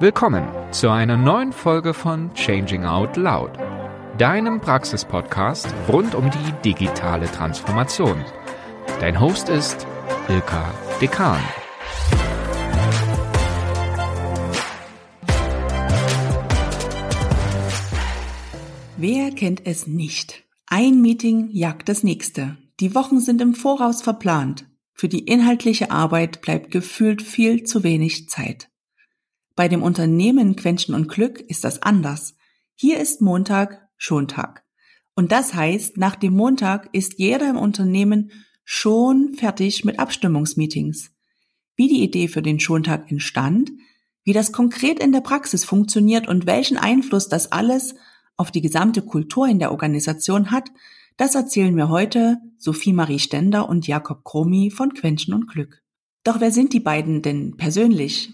Willkommen zu einer neuen Folge von Changing Out Loud, deinem Praxispodcast rund um die digitale Transformation. Dein Host ist Ilka Dekan. Wer kennt es nicht? Ein Meeting jagt das nächste. Die Wochen sind im Voraus verplant. Für die inhaltliche Arbeit bleibt gefühlt viel zu wenig Zeit. Bei dem Unternehmen Quenchen und Glück ist das anders. Hier ist Montag schon Tag. Und das heißt, nach dem Montag ist jeder im Unternehmen schon fertig mit Abstimmungsmeetings. Wie die Idee für den Schontag entstand, wie das konkret in der Praxis funktioniert und welchen Einfluss das alles auf die gesamte Kultur in der Organisation hat, das erzählen mir heute Sophie Marie Stender und Jakob Kromi von Quenchen und Glück. Doch wer sind die beiden denn persönlich?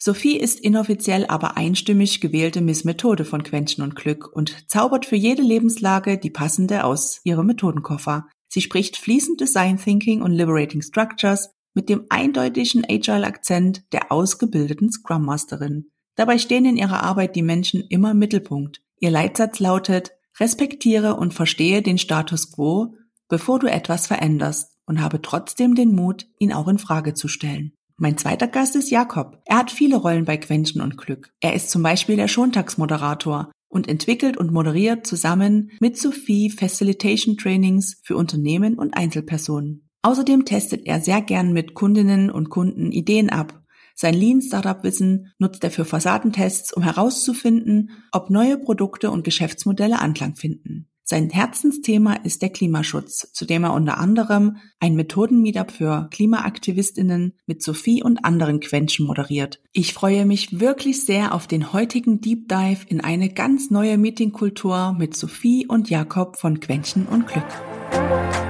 Sophie ist inoffiziell aber einstimmig gewählte Miss Methode von Quenchen und Glück und zaubert für jede Lebenslage die passende aus ihrem Methodenkoffer. Sie spricht fließend Design Thinking und Liberating Structures mit dem eindeutigen Agile-Akzent der ausgebildeten Scrum Masterin. Dabei stehen in ihrer Arbeit die Menschen immer im Mittelpunkt. Ihr Leitsatz lautet, respektiere und verstehe den Status quo, bevor du etwas veränderst und habe trotzdem den Mut, ihn auch in Frage zu stellen. Mein zweiter Gast ist Jakob. Er hat viele Rollen bei Quenchen und Glück. Er ist zum Beispiel der Schontagsmoderator und entwickelt und moderiert zusammen mit Sophie Facilitation Trainings für Unternehmen und Einzelpersonen. Außerdem testet er sehr gern mit Kundinnen und Kunden Ideen ab sein Lean Startup Wissen nutzt er für Fassadentests, um herauszufinden, ob neue Produkte und Geschäftsmodelle Anklang finden. Sein Herzensthema ist der Klimaschutz, zu dem er unter anderem ein Methoden-Meetup für KlimaaktivistInnen mit Sophie und anderen Quenchen moderiert. Ich freue mich wirklich sehr auf den heutigen Deep Dive in eine ganz neue Meetingkultur mit Sophie und Jakob von Quenchen und Glück.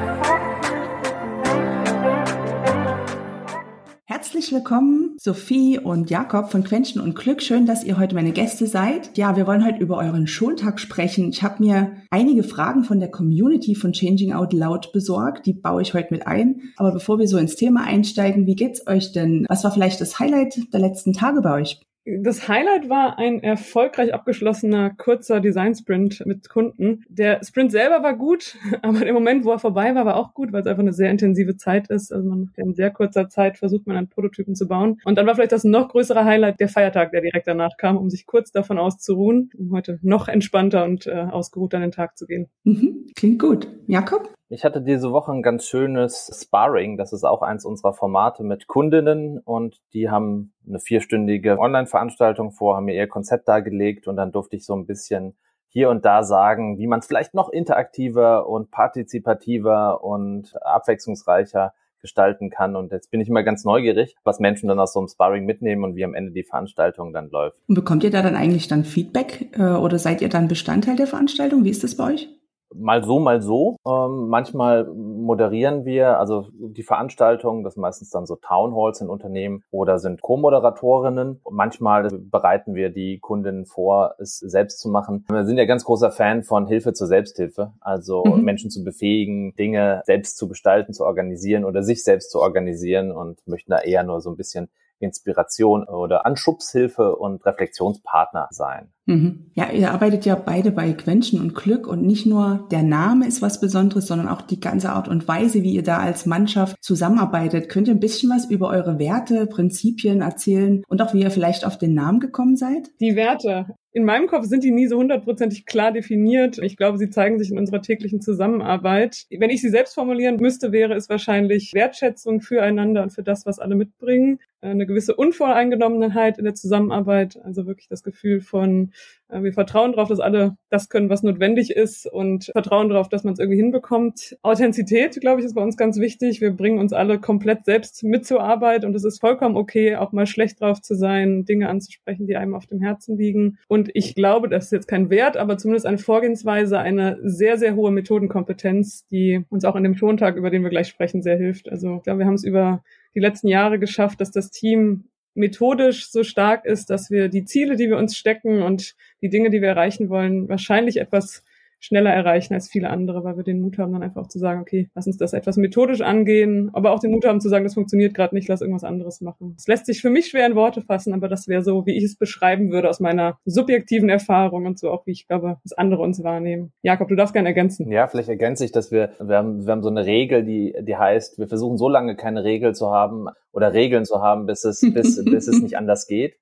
Herzlich willkommen, Sophie und Jakob von Quenchen und Glück. Schön, dass ihr heute meine Gäste seid. Ja, wir wollen heute über euren Schultag sprechen. Ich habe mir einige Fragen von der Community von Changing Out Loud besorgt. Die baue ich heute mit ein. Aber bevor wir so ins Thema einsteigen, wie geht's euch denn? Was war vielleicht das Highlight der letzten Tage bei euch? Das Highlight war ein erfolgreich abgeschlossener kurzer Design-Sprint mit Kunden. Der Sprint selber war gut, aber der Moment, wo er vorbei war, war auch gut, weil es einfach eine sehr intensive Zeit ist. Also man in sehr kurzer Zeit versucht man einen Prototypen zu bauen. Und dann war vielleicht das noch größere Highlight der Feiertag, der direkt danach kam, um sich kurz davon auszuruhen, um heute noch entspannter und äh, ausgeruht an den Tag zu gehen. Mhm, klingt gut. Jakob? Ich hatte diese Woche ein ganz schönes Sparring. Das ist auch eins unserer Formate mit Kundinnen und die haben eine vierstündige Online-Veranstaltung vor, haben mir ihr Konzept dargelegt und dann durfte ich so ein bisschen hier und da sagen, wie man es vielleicht noch interaktiver und partizipativer und abwechslungsreicher gestalten kann. Und jetzt bin ich immer ganz neugierig, was Menschen dann aus so einem Sparring mitnehmen und wie am Ende die Veranstaltung dann läuft. Und bekommt ihr da dann eigentlich dann Feedback äh, oder seid ihr dann Bestandteil der Veranstaltung? Wie ist das bei euch? Mal so, mal so. Ähm, manchmal moderieren wir, also die Veranstaltungen, das meistens dann so Town Halls in Unternehmen oder sind Co-Moderatorinnen. Manchmal bereiten wir die Kundinnen vor, es selbst zu machen. Wir sind ja ganz großer Fan von Hilfe zur Selbsthilfe, also mhm. Menschen zu befähigen, Dinge selbst zu gestalten, zu organisieren oder sich selbst zu organisieren und möchten da eher nur so ein bisschen Inspiration oder Anschubshilfe und Reflexionspartner sein. Mhm. Ja, ihr arbeitet ja beide bei Quenchen und Glück und nicht nur der Name ist was Besonderes, sondern auch die ganze Art und Weise, wie ihr da als Mannschaft zusammenarbeitet. Könnt ihr ein bisschen was über eure Werte, Prinzipien erzählen und auch wie ihr vielleicht auf den Namen gekommen seid? Die Werte in meinem Kopf sind die nie so hundertprozentig klar definiert. Ich glaube, sie zeigen sich in unserer täglichen Zusammenarbeit. Wenn ich sie selbst formulieren müsste, wäre es wahrscheinlich Wertschätzung füreinander und für das, was alle mitbringen. Eine gewisse Unvoreingenommenheit in der Zusammenarbeit, also wirklich das Gefühl von äh, wir vertrauen darauf, dass alle das können, was notwendig ist und vertrauen darauf, dass man es irgendwie hinbekommt. Authentizität, glaube ich, ist bei uns ganz wichtig. Wir bringen uns alle komplett selbst mit zur Arbeit und es ist vollkommen okay, auch mal schlecht drauf zu sein, Dinge anzusprechen, die einem auf dem Herzen liegen. Und ich glaube, das ist jetzt kein Wert, aber zumindest eine Vorgehensweise, eine sehr, sehr hohe Methodenkompetenz, die uns auch in dem Schontag, über den wir gleich sprechen, sehr hilft. Also ich glaube, wir haben es über die letzten Jahre geschafft, dass das Team methodisch so stark ist, dass wir die Ziele, die wir uns stecken und die Dinge, die wir erreichen wollen, wahrscheinlich etwas schneller erreichen als viele andere, weil wir den Mut haben, dann einfach auch zu sagen, okay, lass uns das etwas methodisch angehen, aber auch den Mut haben zu sagen, das funktioniert gerade nicht, lass irgendwas anderes machen. Es lässt sich für mich schwer in Worte fassen, aber das wäre so, wie ich es beschreiben würde aus meiner subjektiven Erfahrung und so auch, wie ich glaube, das andere uns wahrnehmen. Jakob, du darfst gerne ergänzen. Ja, vielleicht ergänze ich, dass wir, wir haben, wir haben so eine Regel, die, die heißt, wir versuchen so lange keine Regel zu haben oder Regeln zu haben, bis es, bis, bis es nicht anders geht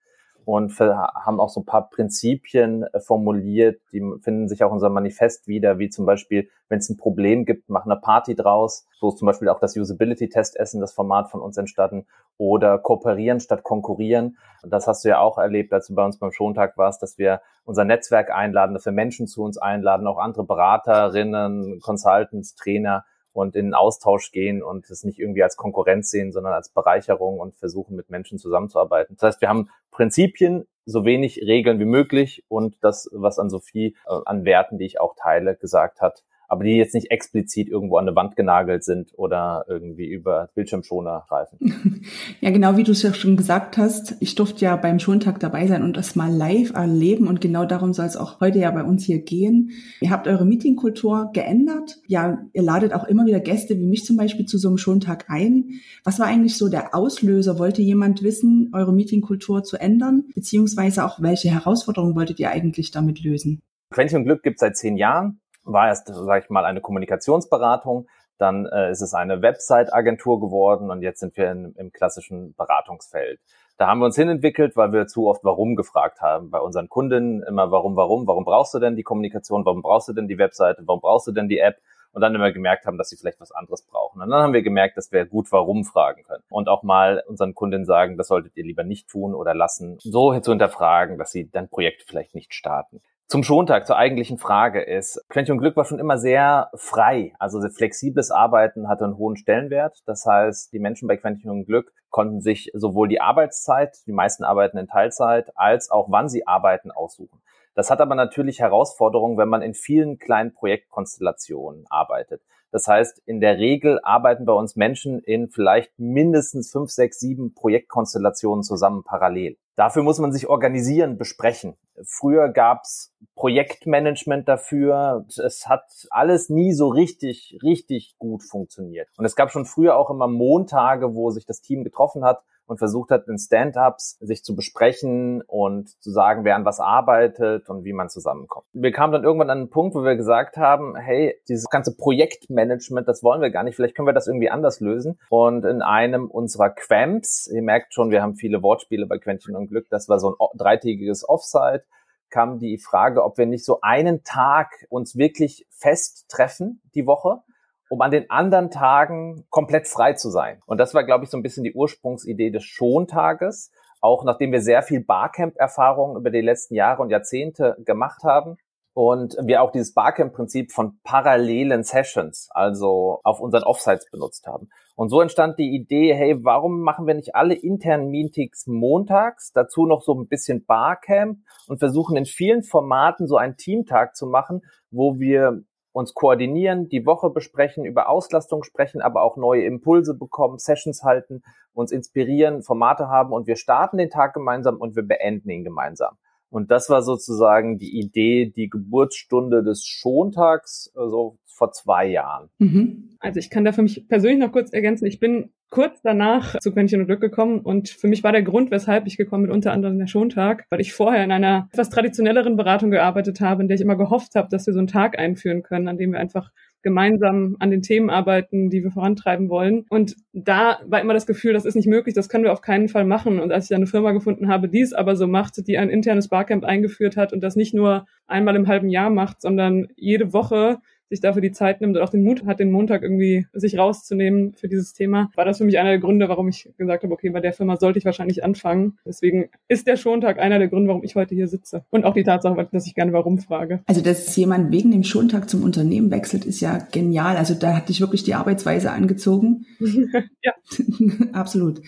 und haben auch so ein paar Prinzipien äh, formuliert, die finden sich auch in unserem Manifest wieder, wie zum Beispiel, wenn es ein Problem gibt, machen eine Party draus, so ist zum Beispiel auch das Usability-Testessen, das Format von uns entstanden, oder kooperieren statt konkurrieren. Das hast du ja auch erlebt, als du bei uns beim Schontag warst, dass wir unser Netzwerk einladen, dass wir Menschen zu uns einladen, auch andere Beraterinnen, Consultants, Trainer, und in den Austausch gehen und es nicht irgendwie als Konkurrenz sehen, sondern als Bereicherung und versuchen, mit Menschen zusammenzuarbeiten. Das heißt, wir haben Prinzipien, so wenig Regeln wie möglich und das, was an Sophie äh, an Werten, die ich auch teile, gesagt hat, aber die jetzt nicht explizit irgendwo an eine Wand genagelt sind oder irgendwie über Bildschirmschoner greifen. Ja, genau wie du es ja schon gesagt hast, ich durfte ja beim Schontag dabei sein und das mal live erleben und genau darum soll es auch heute ja bei uns hier gehen. Ihr habt eure Meetingkultur geändert. Ja, ihr ladet auch immer wieder Gäste wie mich zum Beispiel zu so einem Schontag ein. Was war eigentlich so der Auslöser? Wollte jemand wissen, eure Meetingkultur zu ändern? Beziehungsweise auch welche Herausforderungen wolltet ihr eigentlich damit lösen? Quäntchen Glück gibt es seit zehn Jahren war erst, sage ich mal, eine Kommunikationsberatung, dann äh, ist es eine Website-Agentur geworden und jetzt sind wir in, im klassischen Beratungsfeld. Da haben wir uns hinentwickelt, weil wir zu oft Warum gefragt haben bei unseren Kunden. Immer Warum, Warum, warum brauchst du denn die Kommunikation, warum brauchst du denn die Webseite, warum brauchst du denn die App? Und dann immer gemerkt haben, dass sie vielleicht was anderes brauchen. Und dann haben wir gemerkt, dass wir gut Warum fragen können. Und auch mal unseren Kunden sagen, das solltet ihr lieber nicht tun oder lassen, so zu hinterfragen, dass sie dein Projekt vielleicht nicht starten. Zum Schontag, zur eigentlichen Frage ist, Quentin Glück war schon immer sehr frei. Also flexibles Arbeiten hatte einen hohen Stellenwert. Das heißt, die Menschen bei Quentin Glück konnten sich sowohl die Arbeitszeit, die meisten arbeiten in Teilzeit, als auch wann sie arbeiten aussuchen. Das hat aber natürlich Herausforderungen, wenn man in vielen kleinen Projektkonstellationen arbeitet. Das heißt, in der Regel arbeiten bei uns Menschen in vielleicht mindestens fünf, sechs, sieben Projektkonstellationen zusammen parallel. Dafür muss man sich organisieren, besprechen. Früher gab's Projektmanagement dafür. Es hat alles nie so richtig, richtig gut funktioniert. Und es gab schon früher auch immer Montage, wo sich das Team getroffen hat und versucht hat, in Stand-ups sich zu besprechen und zu sagen, wer an was arbeitet und wie man zusammenkommt. Wir kamen dann irgendwann an einen Punkt, wo wir gesagt haben, hey, dieses ganze Projektmanagement, das wollen wir gar nicht, vielleicht können wir das irgendwie anders lösen. Und in einem unserer Quamps, ihr merkt schon, wir haben viele Wortspiele bei Quäntchen und Glück, das war so ein dreitägiges Offsite, kam die Frage, ob wir nicht so einen Tag uns wirklich fest treffen die Woche um an den anderen Tagen komplett frei zu sein. Und das war, glaube ich, so ein bisschen die Ursprungsidee des Schontages. Auch nachdem wir sehr viel Barcamp-Erfahrung über die letzten Jahre und Jahrzehnte gemacht haben, und wir auch dieses Barcamp-Prinzip von parallelen Sessions, also auf unseren Offsites benutzt haben. Und so entstand die Idee, hey, warum machen wir nicht alle internen Meetings montags, dazu noch so ein bisschen Barcamp und versuchen in vielen Formaten so einen Teamtag zu machen, wo wir uns koordinieren, die Woche besprechen, über Auslastung sprechen, aber auch neue Impulse bekommen, Sessions halten, uns inspirieren, Formate haben und wir starten den Tag gemeinsam und wir beenden ihn gemeinsam. Und das war sozusagen die Idee, die Geburtsstunde des Schontags, also vor zwei Jahren. Mhm. Also ich kann da für mich persönlich noch kurz ergänzen. Ich bin kurz danach zu Quäntchen und Glück gekommen und für mich war der Grund, weshalb ich gekommen bin, unter anderem der Schontag, weil ich vorher in einer etwas traditionelleren Beratung gearbeitet habe, in der ich immer gehofft habe, dass wir so einen Tag einführen können, an dem wir einfach gemeinsam an den Themen arbeiten, die wir vorantreiben wollen. Und da war immer das Gefühl, das ist nicht möglich, das können wir auf keinen Fall machen. Und als ich eine Firma gefunden habe, die es aber so macht, die ein internes Barcamp eingeführt hat und das nicht nur einmal im halben Jahr macht, sondern jede Woche sich dafür die Zeit nimmt und auch den Mut hat, den Montag irgendwie sich rauszunehmen für dieses Thema, war das für mich einer der Gründe, warum ich gesagt habe, okay, bei der Firma sollte ich wahrscheinlich anfangen. Deswegen ist der Schontag einer der Gründe, warum ich heute hier sitze. Und auch die Tatsache, dass ich gerne warum frage. Also, dass jemand wegen dem Schontag zum Unternehmen wechselt, ist ja genial. Also, da hat dich wirklich die Arbeitsweise angezogen. ja. Absolut.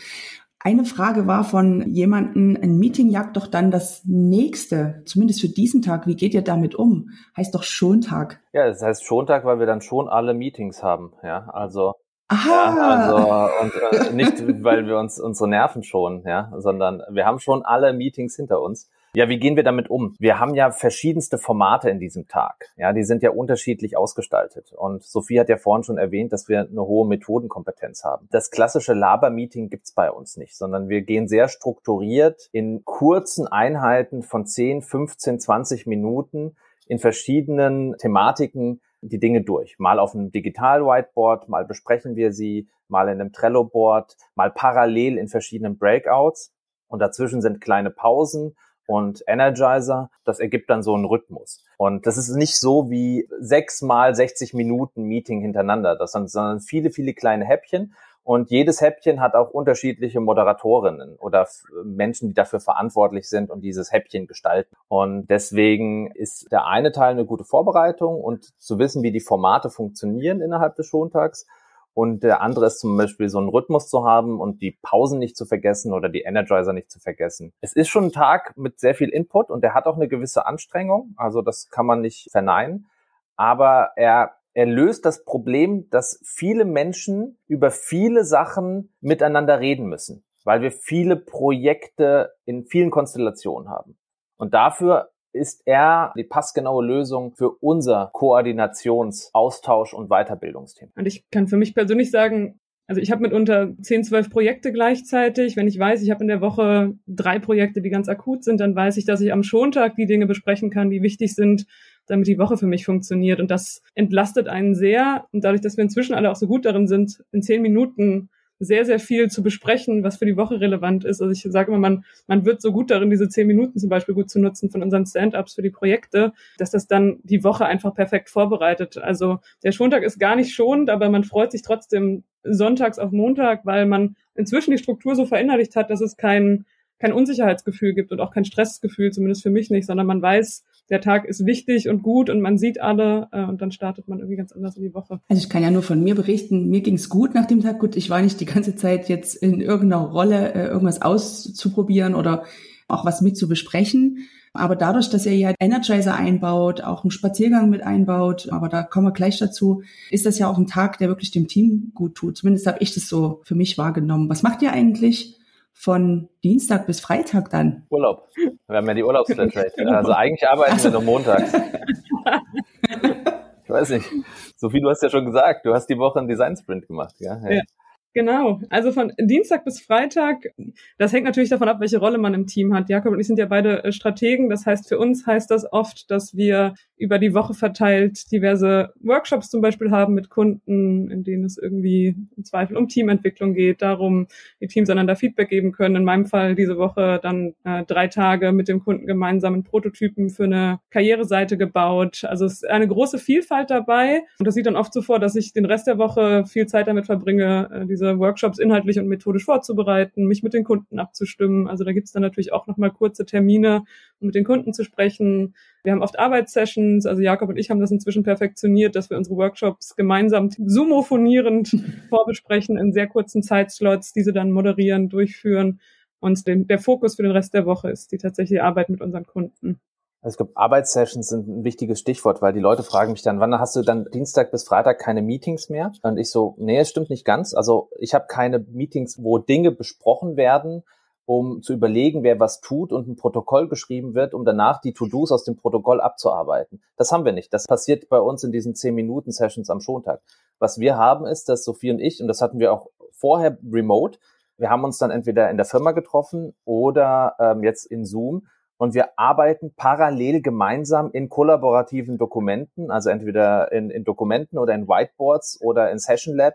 Eine Frage war von jemanden, ein Meeting jagt doch dann das nächste, zumindest für diesen Tag. Wie geht ihr damit um? Heißt doch Schontag. Ja, das heißt Schontag, weil wir dann schon alle Meetings haben. Ja, also Aha. Ja, also und äh, nicht, weil wir uns unsere Nerven schonen, ja, sondern wir haben schon alle Meetings hinter uns. Ja, wie gehen wir damit um? Wir haben ja verschiedenste Formate in diesem Tag. Ja, die sind ja unterschiedlich ausgestaltet. Und Sophie hat ja vorhin schon erwähnt, dass wir eine hohe Methodenkompetenz haben. Das klassische Laber-Meeting gibt's bei uns nicht, sondern wir gehen sehr strukturiert in kurzen Einheiten von 10, 15, 20 Minuten in verschiedenen Thematiken die Dinge durch. Mal auf einem Digital-Whiteboard, mal besprechen wir sie, mal in einem Trello-Board, mal parallel in verschiedenen Breakouts. Und dazwischen sind kleine Pausen und Energizer. Das ergibt dann so einen Rhythmus. Und das ist nicht so wie sechs mal 60 Minuten Meeting hintereinander. Das sind, sondern viele, viele kleine Häppchen. Und jedes Häppchen hat auch unterschiedliche Moderatorinnen oder Menschen, die dafür verantwortlich sind und dieses Häppchen gestalten. Und deswegen ist der eine Teil eine gute Vorbereitung und zu wissen, wie die Formate funktionieren innerhalb des Schontags. Und der andere ist zum Beispiel so einen Rhythmus zu haben und die Pausen nicht zu vergessen oder die Energizer nicht zu vergessen. Es ist schon ein Tag mit sehr viel Input und der hat auch eine gewisse Anstrengung. Also das kann man nicht verneinen. Aber er er löst das Problem, dass viele Menschen über viele Sachen miteinander reden müssen, weil wir viele Projekte in vielen Konstellationen haben. Und dafür ist er die passgenaue Lösung für unser Koordinations-, und Weiterbildungsthema. Und ich kann für mich persönlich sagen, also ich habe mitunter 10, 12 Projekte gleichzeitig. Wenn ich weiß, ich habe in der Woche drei Projekte, die ganz akut sind, dann weiß ich, dass ich am Schontag die Dinge besprechen kann, die wichtig sind damit die Woche für mich funktioniert. Und das entlastet einen sehr. Und dadurch, dass wir inzwischen alle auch so gut darin sind, in zehn Minuten sehr, sehr viel zu besprechen, was für die Woche relevant ist. Also ich sage immer, man, man wird so gut darin, diese zehn Minuten zum Beispiel gut zu nutzen von unseren Stand-ups für die Projekte, dass das dann die Woche einfach perfekt vorbereitet. Also der Schontag ist gar nicht schonend, aber man freut sich trotzdem sonntags auf Montag, weil man inzwischen die Struktur so verinnerlicht hat, dass es kein, kein Unsicherheitsgefühl gibt und auch kein Stressgefühl, zumindest für mich nicht, sondern man weiß, der Tag ist wichtig und gut und man sieht alle äh, und dann startet man irgendwie ganz anders in die Woche. Also ich kann ja nur von mir berichten, mir ging es gut nach dem Tag. Gut, ich war nicht die ganze Zeit jetzt in irgendeiner Rolle, äh, irgendwas auszuprobieren oder auch was mit zu besprechen. Aber dadurch, dass er ja Energizer einbaut, auch einen Spaziergang mit einbaut, aber da kommen wir gleich dazu, ist das ja auch ein Tag, der wirklich dem Team gut tut. Zumindest habe ich das so für mich wahrgenommen. Was macht ihr eigentlich? Von Dienstag bis Freitag dann? Urlaub. Wir haben ja die Urlaubsflatrate. genau. Also eigentlich arbeiten also. wir nur montags. ich weiß nicht. Sophie, du hast ja schon gesagt, du hast die Woche einen Design Sprint gemacht, ja? Hey. ja. Genau, also von Dienstag bis Freitag, das hängt natürlich davon ab, welche Rolle man im Team hat. Jakob und ich sind ja beide äh, Strategen, das heißt für uns heißt das oft, dass wir über die Woche verteilt diverse Workshops zum Beispiel haben mit Kunden, in denen es irgendwie im Zweifel um Teamentwicklung geht, darum, die Teams einander Feedback geben können. In meinem Fall diese Woche dann äh, drei Tage mit dem Kunden gemeinsam einen Prototypen für eine Karriereseite gebaut. Also es ist eine große Vielfalt dabei und das sieht dann oft so vor, dass ich den Rest der Woche viel Zeit damit verbringe, äh, diese Workshops inhaltlich und methodisch vorzubereiten, mich mit den Kunden abzustimmen. Also da gibt es dann natürlich auch nochmal kurze Termine, um mit den Kunden zu sprechen. Wir haben oft Arbeitssessions, also Jakob und ich haben das inzwischen perfektioniert, dass wir unsere Workshops gemeinsam sumofonierend vorbesprechen in sehr kurzen Zeitslots, diese dann moderieren, durchführen. Und den, der Fokus für den Rest der Woche ist die tatsächliche Arbeit mit unseren Kunden. Also ich glaube, Arbeitssessions sind ein wichtiges Stichwort, weil die Leute fragen mich dann, wann hast du dann Dienstag bis Freitag keine Meetings mehr? Und ich so, nee, es stimmt nicht ganz. Also ich habe keine Meetings, wo Dinge besprochen werden, um zu überlegen, wer was tut und ein Protokoll geschrieben wird, um danach die To-Dos aus dem Protokoll abzuarbeiten. Das haben wir nicht. Das passiert bei uns in diesen 10-Minuten-Sessions am Schontag. Was wir haben ist, dass Sophie und ich, und das hatten wir auch vorher remote, wir haben uns dann entweder in der Firma getroffen oder ähm, jetzt in Zoom und wir arbeiten parallel gemeinsam in kollaborativen Dokumenten, also entweder in, in Dokumenten oder in Whiteboards oder in Session Lab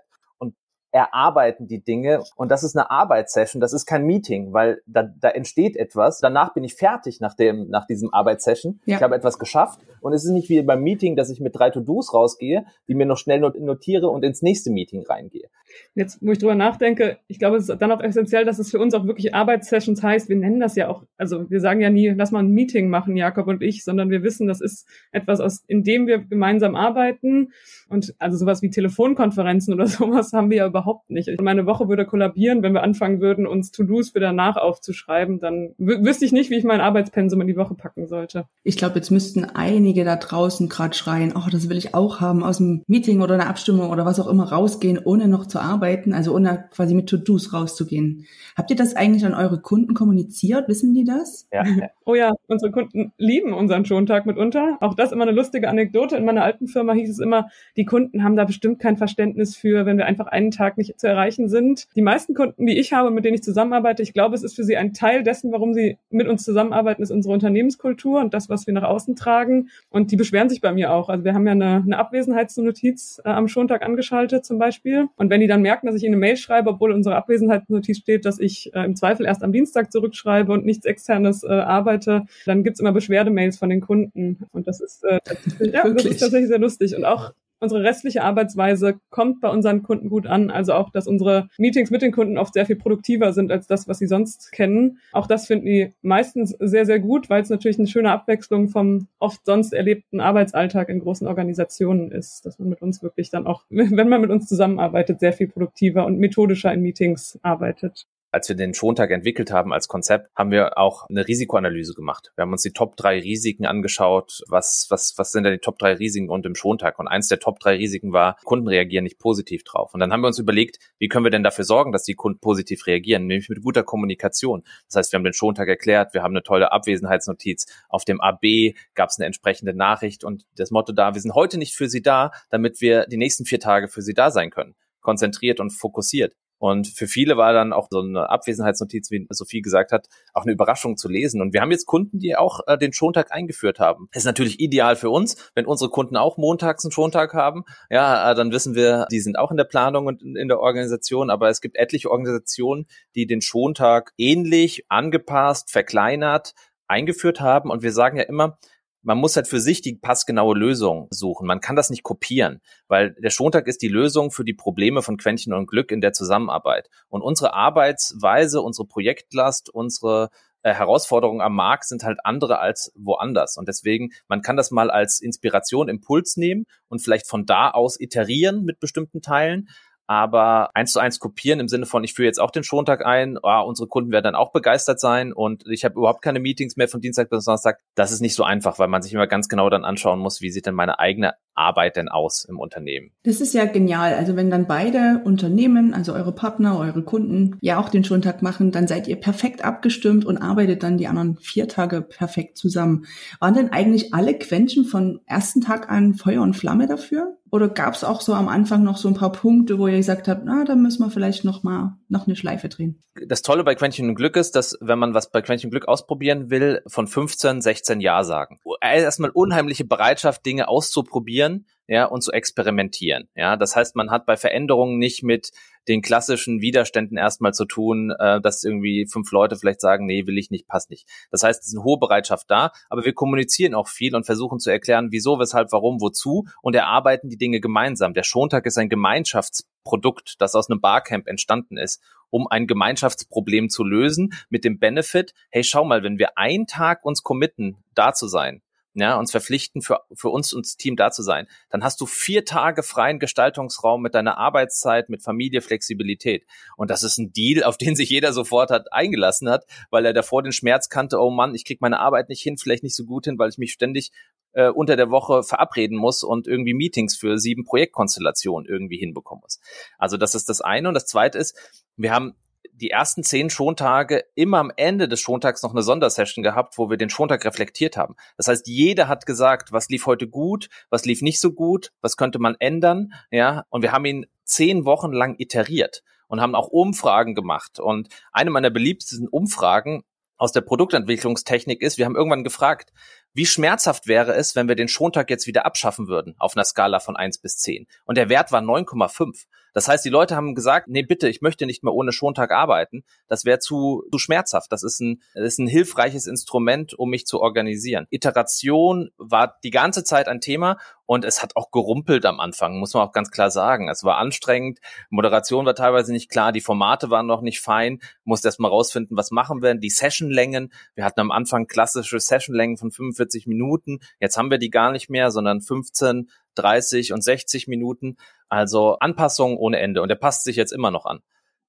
erarbeiten die Dinge und das ist eine Arbeitssession, das ist kein Meeting, weil da, da entsteht etwas. Danach bin ich fertig nach dem nach diesem Arbeitssession. Ja. Ich habe etwas geschafft und es ist nicht wie beim Meeting, dass ich mit drei To-Dos rausgehe, die mir noch schnell notiere und ins nächste Meeting reingehe. Jetzt, wo ich drüber nachdenke, ich glaube, es ist dann auch essentiell, dass es für uns auch wirklich Arbeitssessions heißt. Wir nennen das ja auch, also wir sagen ja nie, lass mal ein Meeting machen, Jakob und ich, sondern wir wissen, das ist etwas, aus, in dem wir gemeinsam arbeiten und also sowas wie Telefonkonferenzen oder sowas haben wir ja überhaupt nicht. Meine Woche würde kollabieren, wenn wir anfangen würden, uns To-Dos für danach aufzuschreiben. Dann wüsste ich nicht, wie ich mein Arbeitspensum in die Woche packen sollte. Ich glaube, jetzt müssten einige da draußen gerade schreien, oh, das will ich auch haben, aus dem Meeting oder einer Abstimmung oder was auch immer rausgehen, ohne noch zur arbeiten, also ohne quasi mit To-Dos rauszugehen. Habt ihr das eigentlich an eure Kunden kommuniziert? Wissen die das? Ja. Oh ja, unsere Kunden lieben unseren Schontag mitunter. Auch das immer eine lustige Anekdote. In meiner alten Firma hieß es immer, die Kunden haben da bestimmt kein Verständnis für, wenn wir einfach einen Tag nicht zu erreichen sind. Die meisten Kunden, die ich habe, mit denen ich zusammenarbeite, ich glaube, es ist für sie ein Teil dessen, warum sie mit uns zusammenarbeiten, ist unsere Unternehmenskultur und das, was wir nach außen tragen. Und die beschweren sich bei mir auch. Also wir haben ja eine, eine Abwesenheitsnotiz äh, am Schontag angeschaltet zum Beispiel. Und wenn die dann merken, dass ich ihnen eine Mail schreibe, obwohl unsere Abwesenheitsnotiz steht, dass ich äh, im Zweifel erst am Dienstag zurückschreibe und nichts externes äh, arbeite, dann gibt's immer Beschwerdemails von den Kunden. Und das ist, äh, ja, das ist tatsächlich sehr lustig. Und auch unsere restliche Arbeitsweise kommt bei unseren Kunden gut an. Also auch, dass unsere Meetings mit den Kunden oft sehr viel produktiver sind als das, was sie sonst kennen. Auch das finden die meistens sehr, sehr gut, weil es natürlich eine schöne Abwechslung vom oft sonst erlebten Arbeitsalltag in großen Organisationen ist, dass man mit uns wirklich dann auch, wenn man mit uns zusammenarbeitet, sehr viel produktiver und methodischer in Meetings arbeitet als wir den Schontag entwickelt haben als Konzept, haben wir auch eine Risikoanalyse gemacht. Wir haben uns die Top drei Risiken angeschaut. Was, was, was sind denn die Top drei Risiken rund im Schontag? Und eins der Top drei Risiken war, Kunden reagieren nicht positiv drauf. Und dann haben wir uns überlegt, wie können wir denn dafür sorgen, dass die Kunden positiv reagieren? Nämlich mit guter Kommunikation. Das heißt, wir haben den Schontag erklärt, wir haben eine tolle Abwesenheitsnotiz. Auf dem AB gab es eine entsprechende Nachricht und das Motto da, wir sind heute nicht für Sie da, damit wir die nächsten vier Tage für Sie da sein können konzentriert und fokussiert. Und für viele war dann auch so eine Abwesenheitsnotiz, wie Sophie gesagt hat, auch eine Überraschung zu lesen. Und wir haben jetzt Kunden, die auch äh, den Schontag eingeführt haben. ist natürlich ideal für uns, wenn unsere Kunden auch montags einen Schontag haben. Ja, äh, dann wissen wir, die sind auch in der Planung und in der Organisation. Aber es gibt etliche Organisationen, die den Schontag ähnlich angepasst, verkleinert, eingeführt haben. Und wir sagen ja immer, man muss halt für sich die passgenaue Lösung suchen. Man kann das nicht kopieren, weil der Schontag ist die Lösung für die Probleme von Quäntchen und Glück in der Zusammenarbeit. Und unsere Arbeitsweise, unsere Projektlast, unsere äh, Herausforderungen am Markt sind halt andere als woanders. Und deswegen, man kann das mal als Inspiration, Impuls nehmen und vielleicht von da aus iterieren mit bestimmten Teilen aber eins zu eins kopieren im Sinne von, ich führe jetzt auch den Schontag ein, oh, unsere Kunden werden dann auch begeistert sein und ich habe überhaupt keine Meetings mehr von Dienstag bis Donnerstag. Das ist nicht so einfach, weil man sich immer ganz genau dann anschauen muss, wie sieht denn meine eigene Arbeit denn aus im Unternehmen? Das ist ja genial. Also wenn dann beide Unternehmen, also eure Partner, eure Kunden, ja auch den Schontag machen, dann seid ihr perfekt abgestimmt und arbeitet dann die anderen vier Tage perfekt zusammen. Waren denn eigentlich alle Quäntchen von ersten Tag an Feuer und Flamme dafür? Oder gab es auch so am Anfang noch so ein paar Punkte, wo ihr gesagt habt, na, da müssen wir vielleicht noch mal noch eine Schleife drehen? Das Tolle bei Quäntchen und Glück ist, dass wenn man was bei Quäntchen und Glück ausprobieren will, von 15, 16 Ja sagen. Erstmal unheimliche Bereitschaft, Dinge auszuprobieren ja, und zu experimentieren. Ja, das heißt, man hat bei Veränderungen nicht mit den klassischen Widerständen erstmal zu tun, äh, dass irgendwie fünf Leute vielleicht sagen, nee, will ich nicht, passt nicht. Das heißt, es ist eine hohe Bereitschaft da, aber wir kommunizieren auch viel und versuchen zu erklären, wieso, weshalb, warum, wozu und erarbeiten die Dinge gemeinsam. Der Schontag ist ein Gemeinschaftsprodukt, das aus einem Barcamp entstanden ist, um ein Gemeinschaftsproblem zu lösen mit dem Benefit, hey, schau mal, wenn wir einen Tag uns committen, da zu sein, ja, uns verpflichten, für, für uns und das Team da zu sein, dann hast du vier Tage freien Gestaltungsraum mit deiner Arbeitszeit, mit Familie, Flexibilität. Und das ist ein Deal, auf den sich jeder sofort hat eingelassen hat, weil er davor den Schmerz kannte, oh Mann, ich krieg meine Arbeit nicht hin, vielleicht nicht so gut hin, weil ich mich ständig äh, unter der Woche verabreden muss und irgendwie Meetings für sieben Projektkonstellationen irgendwie hinbekommen muss. Also das ist das eine. Und das zweite ist, wir haben die ersten zehn Schontage immer am Ende des Schontags noch eine Sondersession gehabt, wo wir den Schontag reflektiert haben. Das heißt, jeder hat gesagt, was lief heute gut, was lief nicht so gut, was könnte man ändern, ja, und wir haben ihn zehn Wochen lang iteriert und haben auch Umfragen gemacht. Und eine meiner beliebtesten Umfragen aus der Produktentwicklungstechnik ist, wir haben irgendwann gefragt, wie schmerzhaft wäre es, wenn wir den Schontag jetzt wieder abschaffen würden auf einer Skala von eins bis zehn? Und der Wert war 9,5. Das heißt, die Leute haben gesagt, nee, bitte, ich möchte nicht mehr ohne Schontag arbeiten. Das wäre zu, zu schmerzhaft. Das ist, ein, das ist ein hilfreiches Instrument, um mich zu organisieren. Iteration war die ganze Zeit ein Thema und es hat auch gerumpelt am Anfang, muss man auch ganz klar sagen. Es war anstrengend, Moderation war teilweise nicht klar, die Formate waren noch nicht fein, musste erst mal rausfinden, was machen wir, die Sessionlängen. Wir hatten am Anfang klassische Sessionlängen von 45 Minuten, jetzt haben wir die gar nicht mehr, sondern 15, 30 und 60 Minuten. Also Anpassungen ohne Ende. Und der passt sich jetzt immer noch an.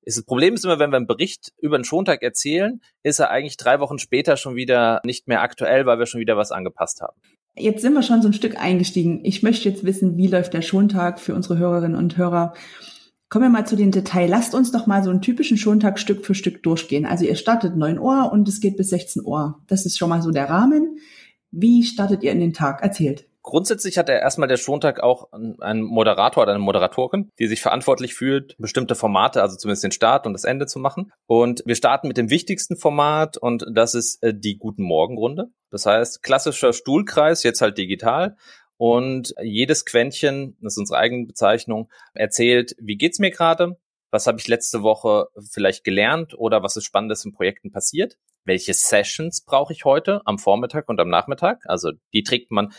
Das Problem ist immer, wenn wir einen Bericht über den Schontag erzählen, ist er eigentlich drei Wochen später schon wieder nicht mehr aktuell, weil wir schon wieder was angepasst haben. Jetzt sind wir schon so ein Stück eingestiegen. Ich möchte jetzt wissen, wie läuft der Schontag für unsere Hörerinnen und Hörer Kommen wir mal zu den Details. Lasst uns doch mal so einen typischen Schontag Stück für Stück durchgehen. Also ihr startet 9 Uhr und es geht bis 16 Uhr. Das ist schon mal so der Rahmen. Wie startet ihr in den Tag? Erzählt. Grundsätzlich hat er erstmal der Schontag auch einen Moderator oder eine Moderatorin, die sich verantwortlich fühlt, bestimmte Formate, also zumindest den Start und das Ende zu machen. Und wir starten mit dem wichtigsten Format und das ist äh, die Guten Morgenrunde. Das heißt, klassischer Stuhlkreis, jetzt halt digital. Und jedes Quäntchen, das ist unsere eigene Bezeichnung, erzählt, wie geht's mir gerade? Was habe ich letzte Woche vielleicht gelernt oder was ist Spannendes in Projekten passiert? Welche Sessions brauche ich heute am Vormittag und am Nachmittag? Also die trägt man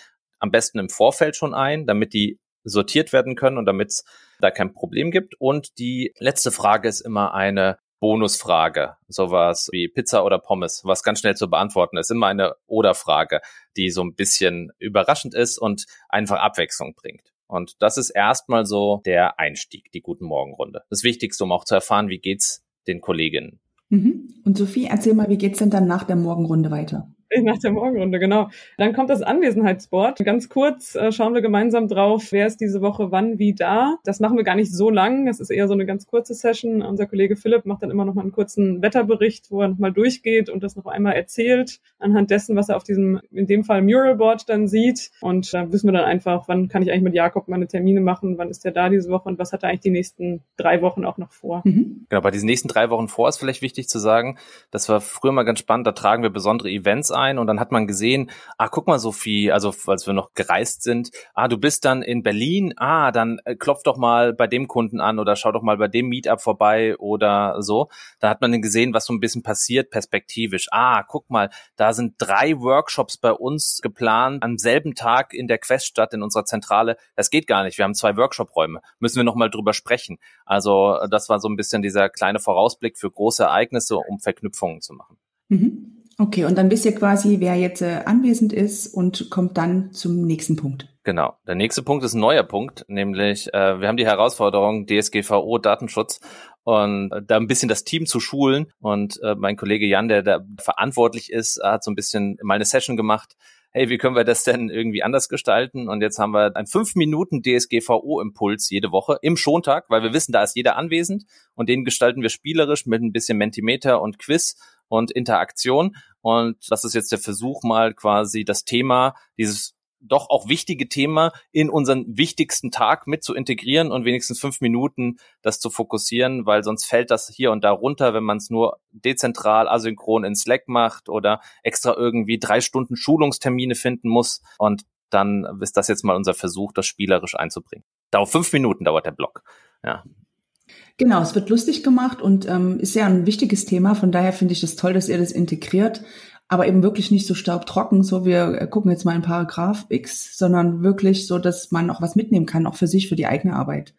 am besten im Vorfeld schon ein, damit die sortiert werden können und damit es da kein Problem gibt. Und die letzte Frage ist immer eine Bonusfrage, sowas wie Pizza oder Pommes, was ganz schnell zu beantworten ist. Immer eine Oder-Frage, die so ein bisschen überraschend ist und einfach Abwechslung bringt. Und das ist erstmal so der Einstieg, die Guten Morgenrunde. Das Wichtigste, um auch zu erfahren, wie geht's den Kolleginnen. Mhm. Und Sophie, erzähl mal, wie geht's denn dann nach der Morgenrunde weiter? Nach der Morgenrunde, genau. Dann kommt das Anwesenheitsboard. Ganz kurz äh, schauen wir gemeinsam drauf, wer ist diese Woche wann wie da. Das machen wir gar nicht so lang. Das ist eher so eine ganz kurze Session. Unser Kollege Philipp macht dann immer noch mal einen kurzen Wetterbericht, wo er noch mal durchgeht und das noch einmal erzählt anhand dessen, was er auf diesem, in dem Fall Muralboard dann sieht. Und da wissen wir dann einfach, wann kann ich eigentlich mit Jakob meine Termine machen, wann ist der da diese Woche und was hat er eigentlich die nächsten drei Wochen auch noch vor. Mhm. Genau, bei diesen nächsten drei Wochen vor ist vielleicht wichtig zu sagen, das war früher mal ganz spannend, da tragen wir besondere Events ein und dann hat man gesehen, ah, guck mal, Sophie, also als wir noch gereist sind, ah, du bist dann in Berlin, ah, dann äh, klopf doch mal bei dem Kunden an oder schau doch mal bei dem Meetup vorbei oder so. Da hat man dann gesehen, was so ein bisschen passiert perspektivisch. Ah, guck mal, da sind drei Workshops bei uns geplant am selben Tag in der Queststadt in unserer Zentrale. Das geht gar nicht. Wir haben zwei Workshop-Räume. Müssen wir noch mal drüber sprechen. Also das war so ein bisschen dieser kleine Vorausblick für große Ereignisse, um Verknüpfungen zu machen. Mhm. Okay, und dann wisst ihr quasi, wer jetzt äh, anwesend ist und kommt dann zum nächsten Punkt. Genau. Der nächste Punkt ist ein neuer Punkt, nämlich äh, wir haben die Herausforderung DSGVO Datenschutz und äh, da ein bisschen das Team zu schulen. Und äh, mein Kollege Jan, der da verantwortlich ist, hat so ein bisschen mal eine Session gemacht. Hey, wie können wir das denn irgendwie anders gestalten? Und jetzt haben wir einen fünf Minuten DSGVO-Impuls jede Woche im Schontag, weil wir wissen, da ist jeder anwesend und den gestalten wir spielerisch mit ein bisschen Mentimeter und Quiz und Interaktion. Und das ist jetzt der Versuch, mal quasi das Thema, dieses doch auch wichtige Thema in unseren wichtigsten Tag mit zu integrieren und wenigstens fünf Minuten das zu fokussieren, weil sonst fällt das hier und da runter, wenn man es nur dezentral, asynchron in Slack macht oder extra irgendwie drei Stunden Schulungstermine finden muss. Und dann ist das jetzt mal unser Versuch, das spielerisch einzubringen. Dauert fünf Minuten dauert der Block. Ja. Genau, es wird lustig gemacht und ähm, ist ja ein wichtiges Thema. Von daher finde ich es toll, dass ihr das integriert, aber eben wirklich nicht so staubtrocken, so wir äh, gucken jetzt mal in Paragraph X, sondern wirklich so, dass man auch was mitnehmen kann, auch für sich, für die eigene Arbeit.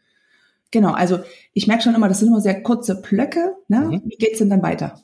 Genau, also ich merke schon immer, das sind immer sehr kurze Blöcke. Ne? Mhm. Wie geht's denn dann weiter?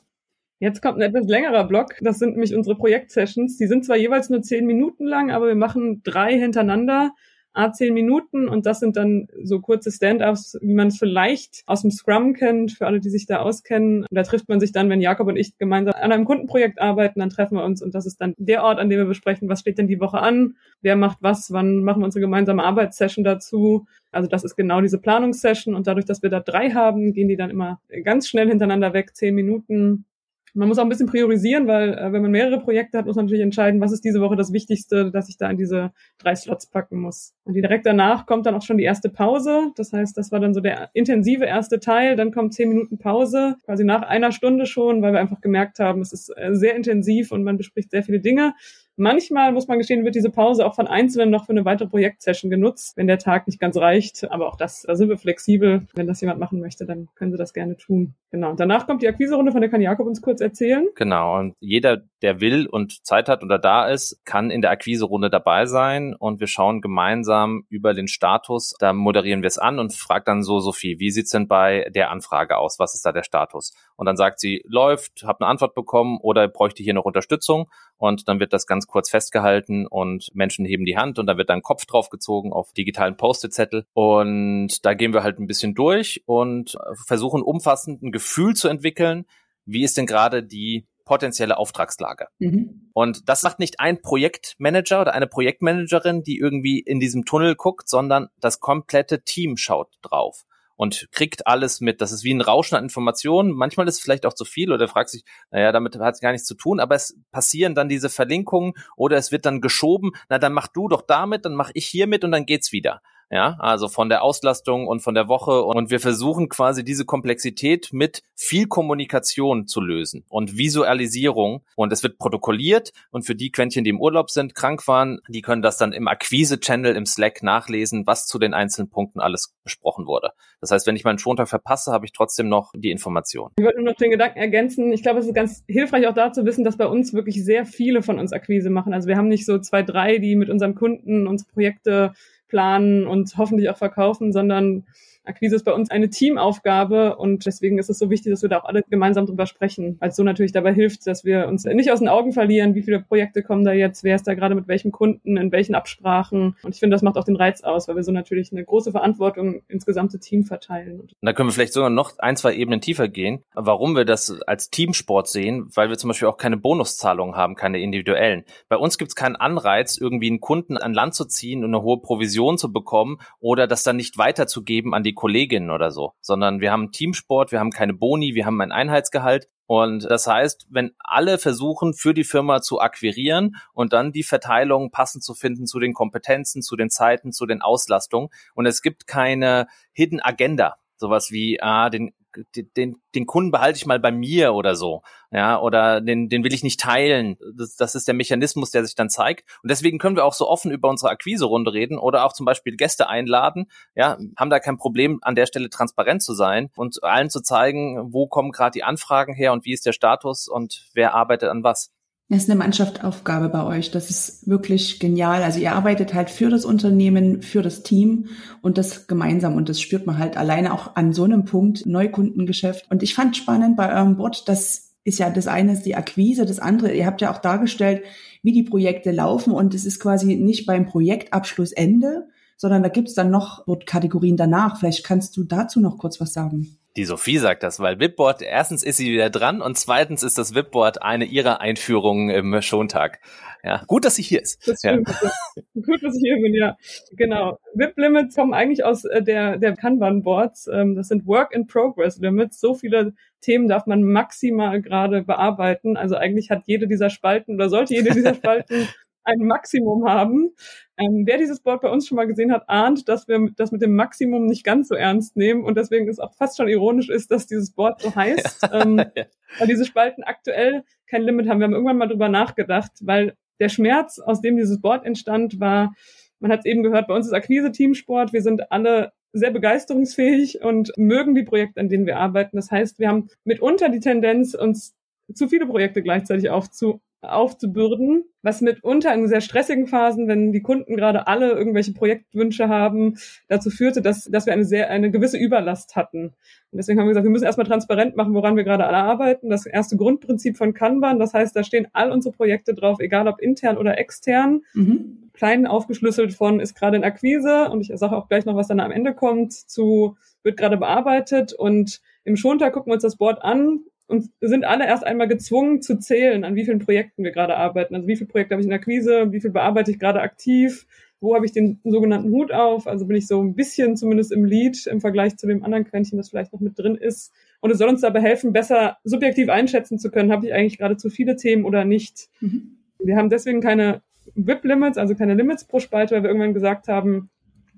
Jetzt kommt ein etwas längerer Block. Das sind nämlich unsere Projektsessions. Die sind zwar jeweils nur zehn Minuten lang, aber wir machen drei hintereinander a zehn Minuten und das sind dann so kurze Stand-ups, wie man es vielleicht aus dem Scrum kennt, für alle, die sich da auskennen. Und da trifft man sich dann, wenn Jakob und ich gemeinsam an einem Kundenprojekt arbeiten, dann treffen wir uns und das ist dann der Ort, an dem wir besprechen, was steht denn die Woche an, wer macht was, wann machen wir unsere gemeinsame Arbeitssession dazu. Also das ist genau diese Planungssession und dadurch, dass wir da drei haben, gehen die dann immer ganz schnell hintereinander weg, zehn Minuten man muss auch ein bisschen priorisieren, weil äh, wenn man mehrere Projekte hat, muss man natürlich entscheiden, was ist diese Woche das Wichtigste, dass ich da in diese drei Slots packen muss. Und direkt danach kommt dann auch schon die erste Pause. Das heißt, das war dann so der intensive erste Teil. Dann kommt zehn Minuten Pause, quasi nach einer Stunde schon, weil wir einfach gemerkt haben, es ist äh, sehr intensiv und man bespricht sehr viele Dinge. Manchmal, muss man gestehen, wird diese Pause auch von Einzelnen noch für eine weitere Projektsession genutzt, wenn der Tag nicht ganz reicht. Aber auch das, da sind wir flexibel. Wenn das jemand machen möchte, dann können sie das gerne tun. Genau. Und danach kommt die Akquiserunde, von der kann Jakob uns kurz erzählen. Genau. Und jeder, der will und Zeit hat oder da ist, kann in der Akquiserunde dabei sein. Und wir schauen gemeinsam über den Status. Da moderieren wir es an und fragt dann so Sophie, wie sieht's denn bei der Anfrage aus? Was ist da der Status? Und dann sagt sie, läuft, habe eine Antwort bekommen oder bräuchte hier noch Unterstützung. Und dann wird das ganz kurz festgehalten und Menschen heben die Hand und da wird dann Kopf draufgezogen auf digitalen Post-it-Zettel. Und da gehen wir halt ein bisschen durch und versuchen umfassend ein Gefühl zu entwickeln, wie ist denn gerade die potenzielle Auftragslage. Mhm. Und das macht nicht ein Projektmanager oder eine Projektmanagerin, die irgendwie in diesem Tunnel guckt, sondern das komplette Team schaut drauf. Und kriegt alles mit. Das ist wie ein Rauschen an Informationen. Manchmal ist es vielleicht auch zu viel oder fragt sich, naja, damit hat es gar nichts zu tun, aber es passieren dann diese Verlinkungen oder es wird dann geschoben, na dann mach du doch damit, dann mach ich hier mit und dann geht's wieder ja, also von der Auslastung und von der Woche. Und wir versuchen quasi diese Komplexität mit viel Kommunikation zu lösen und Visualisierung. Und es wird protokolliert und für die Quäntchen, die im Urlaub sind, krank waren, die können das dann im Akquise-Channel im Slack nachlesen, was zu den einzelnen Punkten alles besprochen wurde. Das heißt, wenn ich meinen Schontag verpasse, habe ich trotzdem noch die Information. Ich wollte nur noch den Gedanken ergänzen. Ich glaube, es ist ganz hilfreich auch da zu wissen, dass bei uns wirklich sehr viele von uns Akquise machen. Also wir haben nicht so zwei, drei, die mit unserem Kunden unsere Projekte planen und hoffentlich auch verkaufen, sondern Akquise ist bei uns eine Teamaufgabe und deswegen ist es so wichtig, dass wir da auch alle gemeinsam drüber sprechen, weil es so natürlich dabei hilft, dass wir uns nicht aus den Augen verlieren, wie viele Projekte kommen da jetzt, wer ist da gerade mit welchem Kunden, in welchen Absprachen. Und ich finde, das macht auch den Reiz aus, weil wir so natürlich eine große Verantwortung ins gesamte Team verteilen. Und da können wir vielleicht sogar noch ein, zwei Ebenen tiefer gehen, warum wir das als Teamsport sehen, weil wir zum Beispiel auch keine Bonuszahlungen haben, keine individuellen. Bei uns gibt es keinen Anreiz, irgendwie einen Kunden an Land zu ziehen und eine hohe Provision zu bekommen oder das dann nicht weiterzugeben an die Kolleginnen oder so, sondern wir haben Teamsport, wir haben keine Boni, wir haben ein Einheitsgehalt. Und das heißt, wenn alle versuchen, für die Firma zu akquirieren und dann die Verteilung passend zu finden zu den Kompetenzen, zu den Zeiten, zu den Auslastungen und es gibt keine Hidden Agenda, sowas wie, ah, den den, den Kunden behalte ich mal bei mir oder so, ja, oder den, den will ich nicht teilen. Das, das ist der Mechanismus, der sich dann zeigt. Und deswegen können wir auch so offen über unsere Akquise-Runde reden oder auch zum Beispiel Gäste einladen, ja, haben da kein Problem, an der Stelle transparent zu sein und allen zu zeigen, wo kommen gerade die Anfragen her und wie ist der Status und wer arbeitet an was. Das ist eine Mannschaftsaufgabe bei euch. Das ist wirklich genial. Also ihr arbeitet halt für das Unternehmen, für das Team und das gemeinsam. Und das spürt man halt alleine auch an so einem Punkt Neukundengeschäft. Und ich fand spannend bei eurem Board, das ist ja das eine ist die Akquise, das andere, ihr habt ja auch dargestellt, wie die Projekte laufen. Und es ist quasi nicht beim Projektabschlussende, sondern da gibt's dann noch Kategorien danach. Vielleicht kannst du dazu noch kurz was sagen. Die Sophie sagt das, weil Wipboard, erstens ist sie wieder dran und zweitens ist das Wipboard eine ihrer Einführungen im Schontag. Ja, gut, dass sie hier ist. Das stimmt. Ja. gut, dass ich hier bin, ja. Genau. WIP-Limits kommen eigentlich aus äh, der, der Kanban-Boards. Ähm, das sind Work-in-Progress-Limits. So viele Themen darf man maximal gerade bearbeiten. Also eigentlich hat jede dieser Spalten oder sollte jede dieser Spalten ein Maximum haben. Ähm, wer dieses Board bei uns schon mal gesehen hat, ahnt, dass wir das mit dem Maximum nicht ganz so ernst nehmen und deswegen ist auch fast schon ironisch ist, dass dieses Board so heißt, ähm, weil diese Spalten aktuell kein Limit haben. Wir haben irgendwann mal drüber nachgedacht, weil der Schmerz, aus dem dieses Board entstand, war, man hat es eben gehört, bei uns ist Akquise-Teamsport, wir sind alle sehr begeisterungsfähig und mögen die Projekte, an denen wir arbeiten. Das heißt, wir haben mitunter die Tendenz, uns zu viele Projekte gleichzeitig aufzu aufzubürden, was mitunter in sehr stressigen Phasen, wenn die Kunden gerade alle irgendwelche Projektwünsche haben, dazu führte, dass, dass wir eine sehr, eine gewisse Überlast hatten. Und deswegen haben wir gesagt, wir müssen erstmal transparent machen, woran wir gerade alle arbeiten. Das erste Grundprinzip von Kanban, das heißt, da stehen all unsere Projekte drauf, egal ob intern oder extern. Mhm. Klein aufgeschlüsselt von ist gerade in Akquise und ich sage auch gleich noch, was dann am Ende kommt, zu wird gerade bearbeitet und im Schontag gucken wir uns das Board an, und sind alle erst einmal gezwungen zu zählen, an wie vielen Projekten wir gerade arbeiten. Also wie viele Projekte habe ich in der Akquise, wie viel bearbeite ich gerade aktiv, wo habe ich den sogenannten Hut auf, also bin ich so ein bisschen zumindest im Lead im Vergleich zu dem anderen Quäntchen, das vielleicht noch mit drin ist. Und es soll uns dabei helfen, besser subjektiv einschätzen zu können, habe ich eigentlich gerade zu viele Themen oder nicht. Mhm. Wir haben deswegen keine WIP-Limits, also keine Limits pro Spalte, weil wir irgendwann gesagt haben,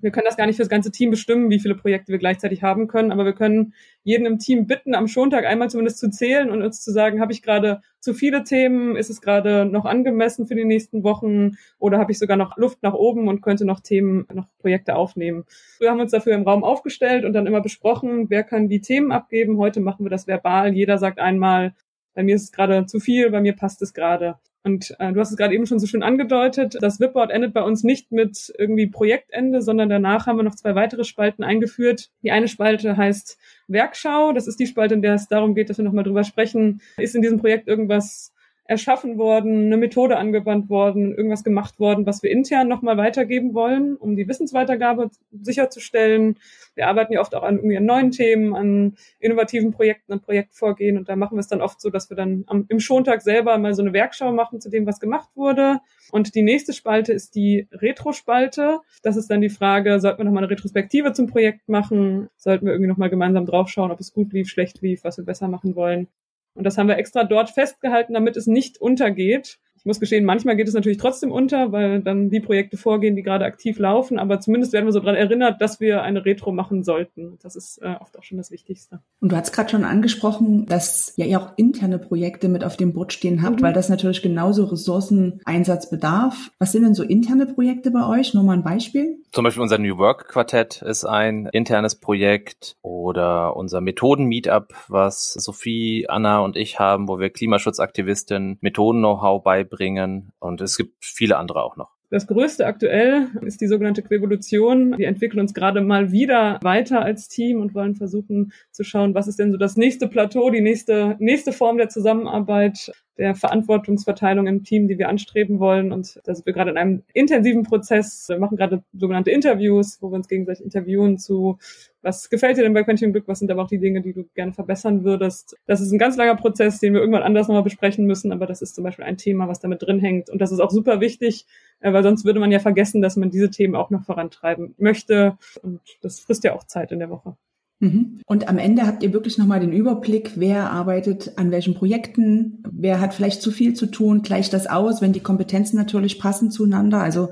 wir können das gar nicht für das ganze Team bestimmen, wie viele Projekte wir gleichzeitig haben können, aber wir können jeden im Team bitten, am Schontag einmal zumindest zu zählen und uns zu sagen, habe ich gerade zu viele Themen, ist es gerade noch angemessen für die nächsten Wochen oder habe ich sogar noch Luft nach oben und könnte noch Themen, noch Projekte aufnehmen. Wir haben uns dafür im Raum aufgestellt und dann immer besprochen, wer kann die Themen abgeben. Heute machen wir das verbal. Jeder sagt einmal, bei mir ist es gerade zu viel, bei mir passt es gerade. Und äh, du hast es gerade eben schon so schön angedeutet, das Wipboard endet bei uns nicht mit irgendwie Projektende, sondern danach haben wir noch zwei weitere Spalten eingeführt. Die eine Spalte heißt Werkschau. Das ist die Spalte, in der es darum geht, dass wir nochmal drüber sprechen, ist in diesem Projekt irgendwas erschaffen worden, eine Methode angewandt worden, irgendwas gemacht worden, was wir intern nochmal weitergeben wollen, um die Wissensweitergabe sicherzustellen. Wir arbeiten ja oft auch an irgendwie an neuen Themen, an innovativen Projekten, an Projektvorgehen und da machen wir es dann oft so, dass wir dann am, im Schontag selber mal so eine Werkschau machen zu dem, was gemacht wurde. Und die nächste Spalte ist die Retro-Spalte. Das ist dann die Frage, sollten wir nochmal eine Retrospektive zum Projekt machen? Sollten wir irgendwie nochmal gemeinsam draufschauen, ob es gut lief, schlecht lief, was wir besser machen wollen? Und das haben wir extra dort festgehalten, damit es nicht untergeht. Ich muss gestehen, manchmal geht es natürlich trotzdem unter, weil dann die Projekte vorgehen, die gerade aktiv laufen. Aber zumindest werden wir so daran erinnert, dass wir eine Retro machen sollten. Das ist äh, oft auch schon das Wichtigste. Und du hast gerade schon angesprochen, dass ja ihr auch interne Projekte mit auf dem Boot stehen habt, mhm. weil das natürlich genauso Ressourceneinsatz bedarf. Was sind denn so interne Projekte bei euch? Nur mal ein Beispiel. Zum Beispiel unser New Work Quartett ist ein internes Projekt oder unser Methoden-Meetup, was Sophie, Anna und ich haben, wo wir Klimaschutzaktivistinnen Methoden-Know-how beibringen bringen. Und es gibt viele andere auch noch. Das größte aktuell ist die sogenannte Quevolution. Wir entwickeln uns gerade mal wieder weiter als Team und wollen versuchen zu schauen, was ist denn so das nächste Plateau, die nächste, nächste Form der Zusammenarbeit, der Verantwortungsverteilung im Team, die wir anstreben wollen. Und da sind wir gerade in einem intensiven Prozess. Wir machen gerade sogenannte Interviews, wo wir uns gegenseitig interviewen zu was gefällt dir denn bei Quentin Glück? Was sind aber auch die Dinge, die du gerne verbessern würdest? Das ist ein ganz langer Prozess, den wir irgendwann anders nochmal besprechen müssen, aber das ist zum Beispiel ein Thema, was damit drin hängt. Und das ist auch super wichtig, weil sonst würde man ja vergessen, dass man diese Themen auch noch vorantreiben möchte. Und das frisst ja auch Zeit in der Woche. Mhm. Und am Ende habt ihr wirklich nochmal den Überblick, wer arbeitet an welchen Projekten, wer hat vielleicht zu viel zu tun, gleicht das aus, wenn die Kompetenzen natürlich passen zueinander. Also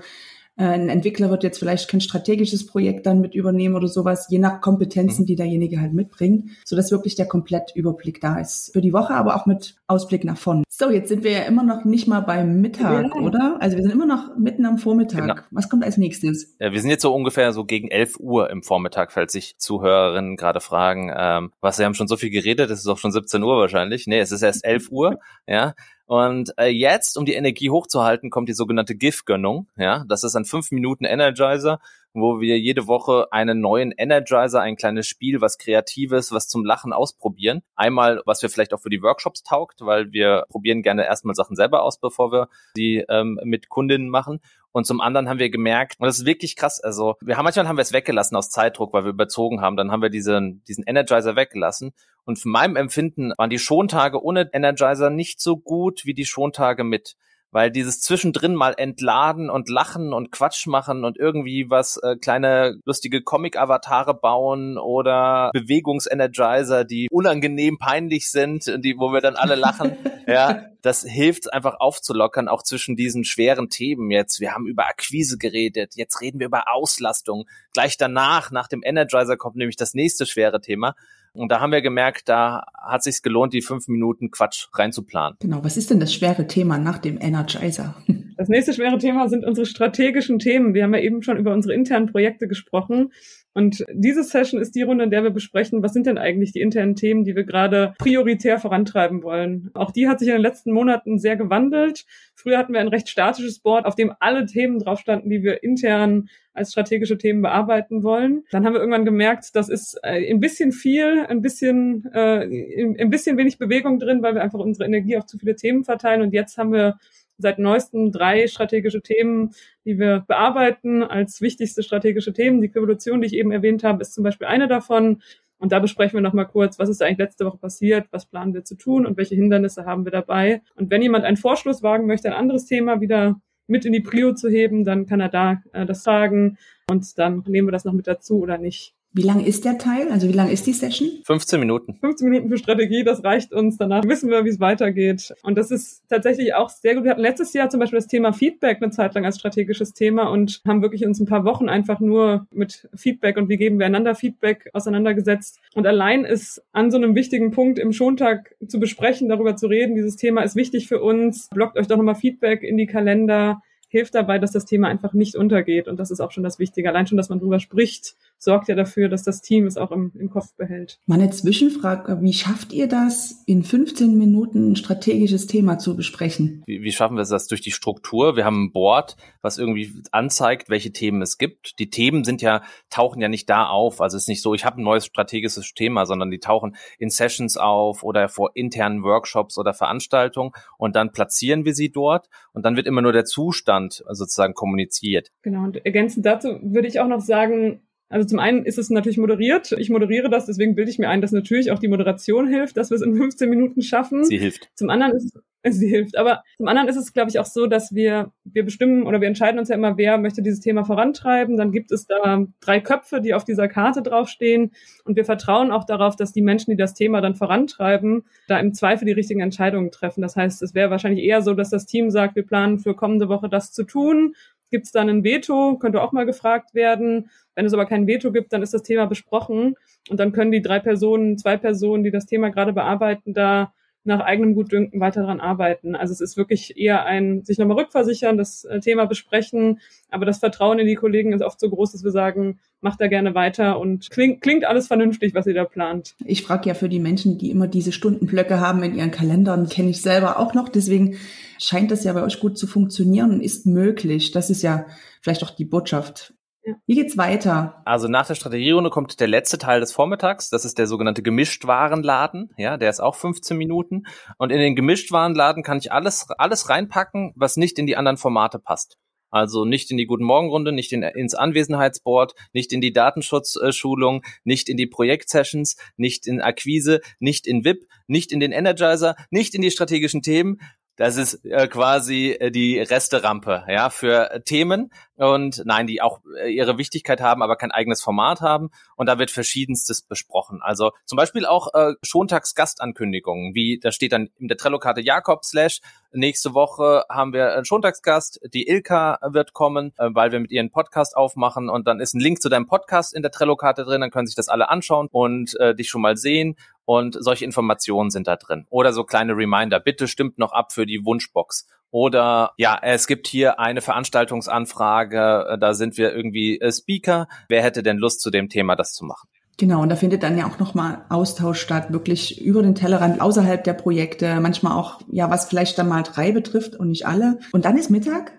äh, ein Entwickler wird jetzt vielleicht kein strategisches Projekt dann mit übernehmen oder sowas, je nach Kompetenzen, mhm. die derjenige halt mitbringt, so dass wirklich der Komplettüberblick da ist für die Woche, aber auch mit Ausblick nach vorn. So, jetzt sind wir ja immer noch nicht mal beim Mittag, ja. oder? Also wir sind immer noch mitten am Vormittag. Genau. Was kommt als nächstes? Ja, wir sind jetzt so ungefähr so gegen 11 Uhr im Vormittag, falls sich Zuhörerinnen gerade fragen, ähm, was, Sie haben schon so viel geredet, es ist auch schon 17 Uhr wahrscheinlich. Nee, es ist erst 11 Uhr, ja. Und äh, jetzt, um die Energie hochzuhalten, kommt die sogenannte GIF-Gönnung. Ja, das ist ein 5 Minuten Energizer, wo wir jede Woche einen neuen Energizer, ein kleines Spiel, was Kreatives, was zum Lachen ausprobieren. Einmal, was wir vielleicht auch für die Workshops taugt, weil wir probieren gerne erstmal Sachen selber aus, bevor wir sie ähm, mit Kundinnen machen. Und zum anderen haben wir gemerkt, und das ist wirklich krass, also wir haben manchmal haben wir es weggelassen aus Zeitdruck, weil wir überzogen haben, dann haben wir diesen, diesen Energizer weggelassen. Und für meinem Empfinden waren die Schontage ohne Energizer nicht so gut wie die Schontage mit weil dieses zwischendrin mal entladen und lachen und Quatsch machen und irgendwie was äh, kleine lustige Comic-Avatare bauen oder Bewegungsenergizer, die unangenehm peinlich sind, die, wo wir dann alle lachen, ja, das hilft einfach aufzulockern, auch zwischen diesen schweren Themen jetzt. Wir haben über Akquise geredet, jetzt reden wir über Auslastung. Gleich danach, nach dem Energizer kommt nämlich das nächste schwere Thema. Und da haben wir gemerkt, da hat sich gelohnt, die fünf Minuten Quatsch reinzuplanen. Genau. Was ist denn das schwere Thema nach dem Energizer? Das nächste schwere Thema sind unsere strategischen Themen. Wir haben ja eben schon über unsere internen Projekte gesprochen. Und diese Session ist die Runde, in der wir besprechen, was sind denn eigentlich die internen Themen, die wir gerade prioritär vorantreiben wollen. Auch die hat sich in den letzten Monaten sehr gewandelt. Früher hatten wir ein recht statisches Board, auf dem alle Themen drauf standen, die wir intern als strategische Themen bearbeiten wollen. Dann haben wir irgendwann gemerkt, das ist äh, ein bisschen viel, ein bisschen, äh, ein bisschen wenig Bewegung drin, weil wir einfach unsere Energie auf zu viele Themen verteilen. Und jetzt haben wir seit neuestem drei strategische Themen, die wir bearbeiten als wichtigste strategische Themen. Die Revolution, die ich eben erwähnt habe, ist zum Beispiel eine davon. Und da besprechen wir nochmal kurz, was ist eigentlich letzte Woche passiert, was planen wir zu tun und welche Hindernisse haben wir dabei. Und wenn jemand einen Vorschluss wagen möchte, ein anderes Thema wieder mit in die Prio zu heben, dann kann er da äh, das sagen und dann nehmen wir das noch mit dazu oder nicht. Wie lang ist der Teil? Also wie lang ist die Session? 15 Minuten. 15 Minuten für Strategie, das reicht uns. Danach wissen wir, wie es weitergeht. Und das ist tatsächlich auch sehr gut. Wir hatten letztes Jahr zum Beispiel das Thema Feedback eine Zeit lang als strategisches Thema und haben wirklich uns ein paar Wochen einfach nur mit Feedback und wie geben wir einander Feedback auseinandergesetzt. Und allein ist an so einem wichtigen Punkt im Schontag zu besprechen, darüber zu reden, dieses Thema ist wichtig für uns. Blockt euch doch nochmal Feedback in die Kalender hilft dabei, dass das Thema einfach nicht untergeht. Und das ist auch schon das Wichtige. Allein schon, dass man drüber spricht, sorgt ja dafür, dass das Team es auch im, im Kopf behält. Meine Zwischenfrage, wie schafft ihr das, in 15 Minuten ein strategisches Thema zu besprechen? Wie, wie schaffen wir das durch die Struktur? Wir haben ein Board, was irgendwie anzeigt, welche Themen es gibt. Die Themen sind ja, tauchen ja nicht da auf. Also es ist nicht so, ich habe ein neues strategisches Thema, sondern die tauchen in Sessions auf oder vor internen Workshops oder Veranstaltungen und dann platzieren wir sie dort und dann wird immer nur der Zustand sozusagen kommuniziert. Genau, und ergänzend dazu würde ich auch noch sagen, also zum einen ist es natürlich moderiert. Ich moderiere das, deswegen bilde ich mir ein, dass natürlich auch die Moderation hilft, dass wir es in 15 Minuten schaffen. Sie hilft. Zum anderen ist es, sie hilft. Aber zum anderen ist es, glaube ich, auch so, dass wir, wir bestimmen oder wir entscheiden uns ja immer, wer möchte dieses Thema vorantreiben. Dann gibt es da drei Köpfe, die auf dieser Karte draufstehen. Und wir vertrauen auch darauf, dass die Menschen, die das Thema dann vorantreiben, da im Zweifel die richtigen Entscheidungen treffen. Das heißt, es wäre wahrscheinlich eher so, dass das Team sagt, wir planen für kommende Woche das zu tun. Gibt es dann ein Veto? Könnte auch mal gefragt werden. Wenn es aber kein Veto gibt, dann ist das Thema besprochen und dann können die drei Personen, zwei Personen, die das Thema gerade bearbeiten, da nach eigenem Gutdünken weiter daran arbeiten. Also es ist wirklich eher ein sich nochmal rückversichern, das äh, Thema besprechen, aber das Vertrauen in die Kollegen ist oft so groß, dass wir sagen, macht da gerne weiter und klingt, klingt alles vernünftig, was ihr da plant. Ich frage ja für die Menschen, die immer diese Stundenblöcke haben in ihren Kalendern, kenne ich selber auch noch. Deswegen scheint das ja bei euch gut zu funktionieren und ist möglich. Das ist ja vielleicht auch die Botschaft ja. Wie geht's weiter? Also nach der Strategierunde kommt der letzte Teil des Vormittags. Das ist der sogenannte Gemischtwarenladen. Ja, der ist auch 15 Minuten. Und in den Gemischtwarenladen kann ich alles, alles reinpacken, was nicht in die anderen Formate passt. Also nicht in die Guten Morgenrunde, nicht in, ins Anwesenheitsboard, nicht in die Datenschutzschulung, nicht in die Projektsessions, nicht in Akquise, nicht in VIP, nicht in den Energizer, nicht in die strategischen Themen, das ist äh, quasi äh, die Resterampe, ja, für Themen und nein, die auch äh, ihre Wichtigkeit haben, aber kein eigenes Format haben. Und da wird verschiedenstes besprochen. Also zum Beispiel auch äh, Schontags Gastankündigungen, wie da steht dann in der Trello-Karte Jakob slash nächste Woche haben wir einen Schontagsgast, die Ilka wird kommen, äh, weil wir mit ihr einen Podcast aufmachen und dann ist ein Link zu deinem Podcast in der Trello-Karte drin, dann können sich das alle anschauen und äh, dich schon mal sehen und solche Informationen sind da drin. Oder so kleine Reminder, bitte stimmt noch ab für die Wunschbox. Oder ja, es gibt hier eine Veranstaltungsanfrage, äh, da sind wir irgendwie äh, Speaker. Wer hätte denn Lust zu dem Thema das zu machen? Genau, und da findet dann ja auch nochmal Austausch statt, wirklich über den Tellerrand, außerhalb der Projekte, manchmal auch, ja, was vielleicht dann mal drei betrifft und nicht alle. Und dann ist Mittag?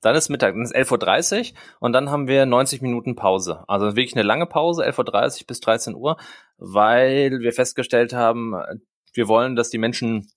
Dann ist Mittag, dann ist 11.30 Uhr und dann haben wir 90 Minuten Pause. Also wirklich eine lange Pause, 11.30 Uhr bis 13 Uhr, weil wir festgestellt haben, wir wollen, dass die Menschen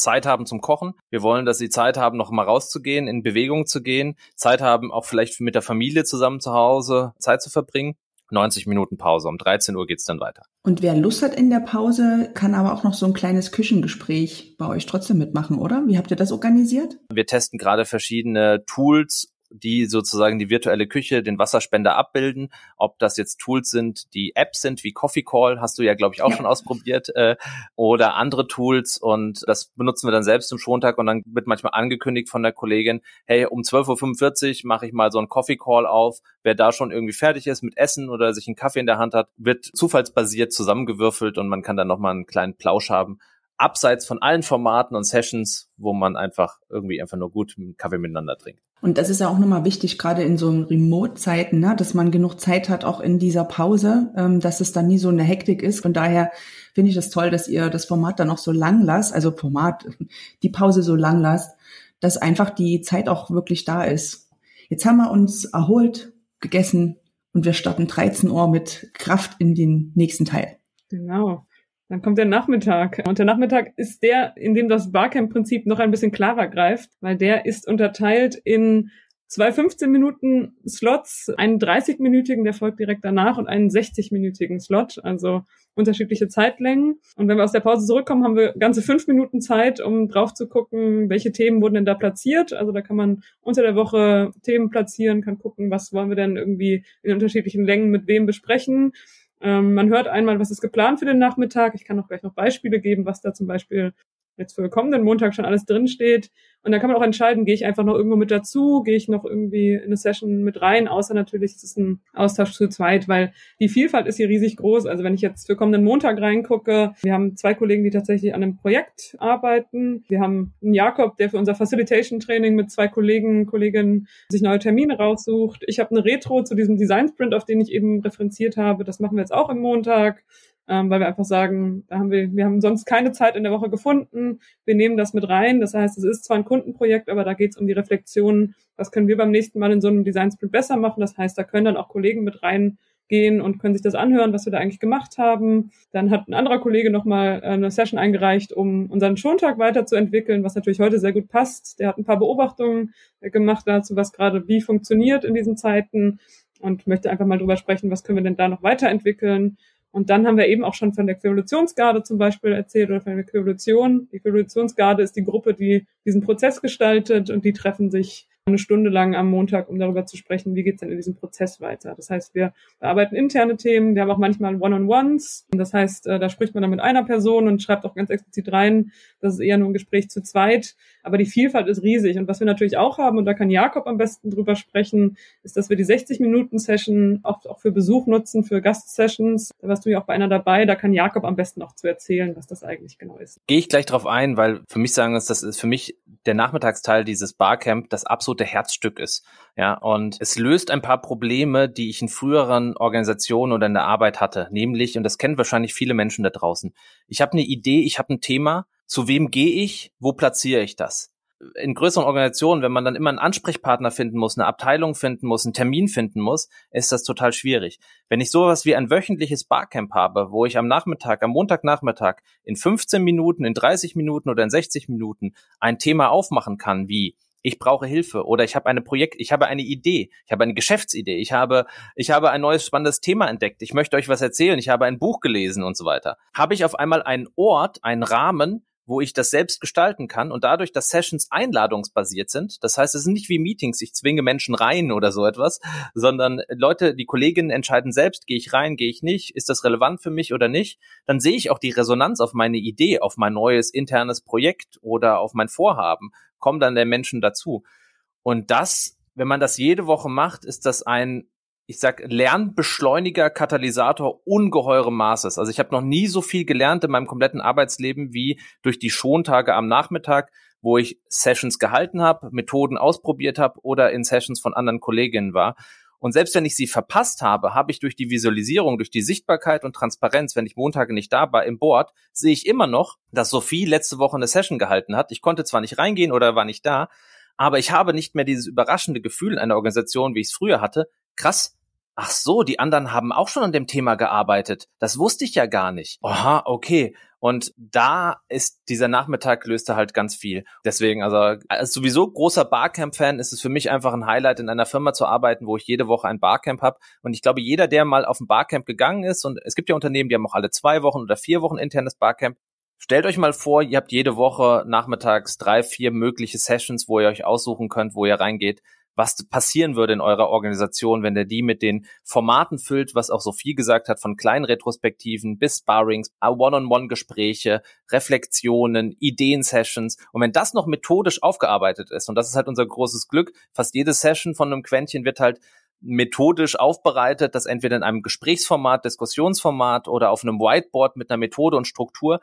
Zeit haben zum Kochen. Wir wollen, dass sie Zeit haben, noch mal rauszugehen, in Bewegung zu gehen, Zeit haben, auch vielleicht mit der Familie zusammen zu Hause Zeit zu verbringen. 90 Minuten Pause. Um 13 Uhr geht's dann weiter. Und wer Lust hat in der Pause, kann aber auch noch so ein kleines Küchengespräch bei euch trotzdem mitmachen, oder? Wie habt ihr das organisiert? Wir testen gerade verschiedene Tools die sozusagen die virtuelle Küche, den Wasserspender abbilden. Ob das jetzt Tools sind, die Apps sind, wie Coffee Call, hast du ja, glaube ich, auch ja. schon ausprobiert, äh, oder andere Tools. Und das benutzen wir dann selbst im Schontag und dann wird manchmal angekündigt von der Kollegin, hey, um 12.45 Uhr mache ich mal so einen Coffee Call auf. Wer da schon irgendwie fertig ist mit Essen oder sich einen Kaffee in der Hand hat, wird zufallsbasiert zusammengewürfelt und man kann dann nochmal einen kleinen Plausch haben abseits von allen Formaten und Sessions, wo man einfach irgendwie einfach nur gut einen Kaffee miteinander trinkt. Und das ist ja auch nochmal wichtig, gerade in so Remote-Zeiten, ne, dass man genug Zeit hat, auch in dieser Pause, ähm, dass es dann nie so eine Hektik ist. Von daher finde ich das toll, dass ihr das Format dann auch so lang lasst, also Format, die Pause so lang lasst, dass einfach die Zeit auch wirklich da ist. Jetzt haben wir uns erholt, gegessen und wir starten 13 Uhr mit Kraft in den nächsten Teil. Genau. Dann kommt der Nachmittag. Und der Nachmittag ist der, in dem das Barcamp-Prinzip noch ein bisschen klarer greift, weil der ist unterteilt in zwei 15 Minuten Slots, einen 30-minütigen, der folgt direkt danach und einen 60-minütigen Slot, also unterschiedliche Zeitlängen. Und wenn wir aus der Pause zurückkommen, haben wir ganze fünf Minuten Zeit, um drauf zu gucken, welche Themen wurden denn da platziert. Also da kann man unter der Woche Themen platzieren, kann gucken, was wollen wir denn irgendwie in unterschiedlichen Längen mit wem besprechen man hört einmal, was ist geplant für den Nachmittag. Ich kann auch gleich noch Beispiele geben, was da zum Beispiel jetzt für kommenden Montag schon alles drin steht. Und dann kann man auch entscheiden, gehe ich einfach noch irgendwo mit dazu, gehe ich noch irgendwie in eine Session mit rein, außer natürlich ist es ein Austausch zu zweit, weil die Vielfalt ist hier riesig groß. Also wenn ich jetzt für kommenden Montag reingucke, wir haben zwei Kollegen, die tatsächlich an einem Projekt arbeiten. Wir haben einen Jakob, der für unser Facilitation Training mit zwei Kollegen, Kolleginnen sich neue Termine raussucht. Ich habe eine Retro zu diesem Design Sprint, auf den ich eben referenziert habe. Das machen wir jetzt auch im Montag ähm, weil wir einfach sagen, da haben wir, wir haben sonst keine Zeit in der Woche gefunden. Wir nehmen das mit rein. Das heißt, es ist zwar ein Kundenprojekt, aber da geht es um die Reflexion, was können wir beim nächsten Mal in so einem Design Sprint besser machen. Das heißt, da können dann auch Kollegen mit reingehen und können sich das anhören, was wir da eigentlich gemacht haben. Dann hat ein anderer Kollege nochmal äh, eine Session eingereicht, um unseren Schontag weiterzuentwickeln, was natürlich heute sehr gut passt. Der hat ein paar Beobachtungen gemacht dazu, was gerade wie funktioniert in diesen Zeiten und möchte einfach mal drüber sprechen, was können wir denn da noch weiterentwickeln. Und dann haben wir eben auch schon von der Quevolutionsgarde zum Beispiel erzählt oder von der Quevolution. Die Quevolutionsgarde ist die Gruppe, die diesen Prozess gestaltet und die treffen sich eine Stunde lang am Montag, um darüber zu sprechen, wie geht's denn in diesem Prozess weiter. Das heißt, wir bearbeiten interne Themen, wir haben auch manchmal One-on-Ones. Das heißt, äh, da spricht man dann mit einer Person und schreibt auch ganz explizit rein, das ist eher nur ein Gespräch zu zweit. Aber die Vielfalt ist riesig. Und was wir natürlich auch haben, und da kann Jakob am besten drüber sprechen, ist, dass wir die 60-Minuten-Session auch, auch für Besuch nutzen, für Gast-Sessions. Da warst du ja auch bei einer dabei. Da kann Jakob am besten auch zu erzählen, was das eigentlich genau ist. Gehe ich gleich drauf ein, weil für mich sagen ist, das ist für mich der Nachmittagsteil dieses Barcamp das absolute Herzstück ist. Ja, und es löst ein paar Probleme, die ich in früheren Organisationen oder in der Arbeit hatte. Nämlich, und das kennen wahrscheinlich viele Menschen da draußen. Ich habe eine Idee, ich habe ein Thema. Zu wem gehe ich? Wo platziere ich das? in größeren Organisationen, wenn man dann immer einen Ansprechpartner finden muss, eine Abteilung finden muss, einen Termin finden muss, ist das total schwierig. Wenn ich sowas wie ein wöchentliches Barcamp habe, wo ich am Nachmittag, am Montagnachmittag in 15 Minuten, in 30 Minuten oder in 60 Minuten ein Thema aufmachen kann, wie ich brauche Hilfe oder ich habe eine Projekt, ich habe eine Idee, ich habe eine Geschäftsidee, ich habe, ich habe ein neues spannendes Thema entdeckt, ich möchte euch was erzählen, ich habe ein Buch gelesen und so weiter. Habe ich auf einmal einen Ort, einen Rahmen, wo ich das selbst gestalten kann und dadurch, dass Sessions einladungsbasiert sind, das heißt, es sind nicht wie Meetings, ich zwinge Menschen rein oder so etwas, sondern Leute, die Kolleginnen entscheiden selbst, gehe ich rein, gehe ich nicht, ist das relevant für mich oder nicht, dann sehe ich auch die Resonanz auf meine Idee, auf mein neues internes Projekt oder auf mein Vorhaben, kommen dann der Menschen dazu. Und das, wenn man das jede Woche macht, ist das ein ich sag, Lernbeschleuniger, Katalysator ungeheurem Maßes. Also ich habe noch nie so viel gelernt in meinem kompletten Arbeitsleben wie durch die Schontage am Nachmittag, wo ich Sessions gehalten habe, Methoden ausprobiert habe oder in Sessions von anderen Kolleginnen war. Und selbst wenn ich sie verpasst habe, habe ich durch die Visualisierung, durch die Sichtbarkeit und Transparenz, wenn ich Montage nicht da war im Board, sehe ich immer noch, dass Sophie letzte Woche eine Session gehalten hat. Ich konnte zwar nicht reingehen oder war nicht da, aber ich habe nicht mehr dieses überraschende Gefühl in einer Organisation, wie ich es früher hatte. Krass, Ach so, die anderen haben auch schon an dem Thema gearbeitet. Das wusste ich ja gar nicht. Aha, okay. Und da ist dieser Nachmittag löste halt ganz viel. Deswegen, also als sowieso großer Barcamp-Fan ist es für mich einfach ein Highlight, in einer Firma zu arbeiten, wo ich jede Woche ein Barcamp habe. Und ich glaube, jeder, der mal auf ein Barcamp gegangen ist, und es gibt ja Unternehmen, die haben auch alle zwei Wochen oder vier Wochen internes Barcamp, Stellt euch mal vor, ihr habt jede Woche nachmittags drei, vier mögliche Sessions, wo ihr euch aussuchen könnt, wo ihr reingeht was passieren würde in eurer Organisation, wenn der die mit den Formaten füllt, was auch Sophie gesagt hat, von kleinen Retrospektiven bis Sparrings, One-on-One-Gespräche, Reflexionen, Ideen-Sessions. Und wenn das noch methodisch aufgearbeitet ist, und das ist halt unser großes Glück, fast jede Session von einem Quäntchen wird halt methodisch aufbereitet, das entweder in einem Gesprächsformat, Diskussionsformat oder auf einem Whiteboard mit einer Methode und Struktur,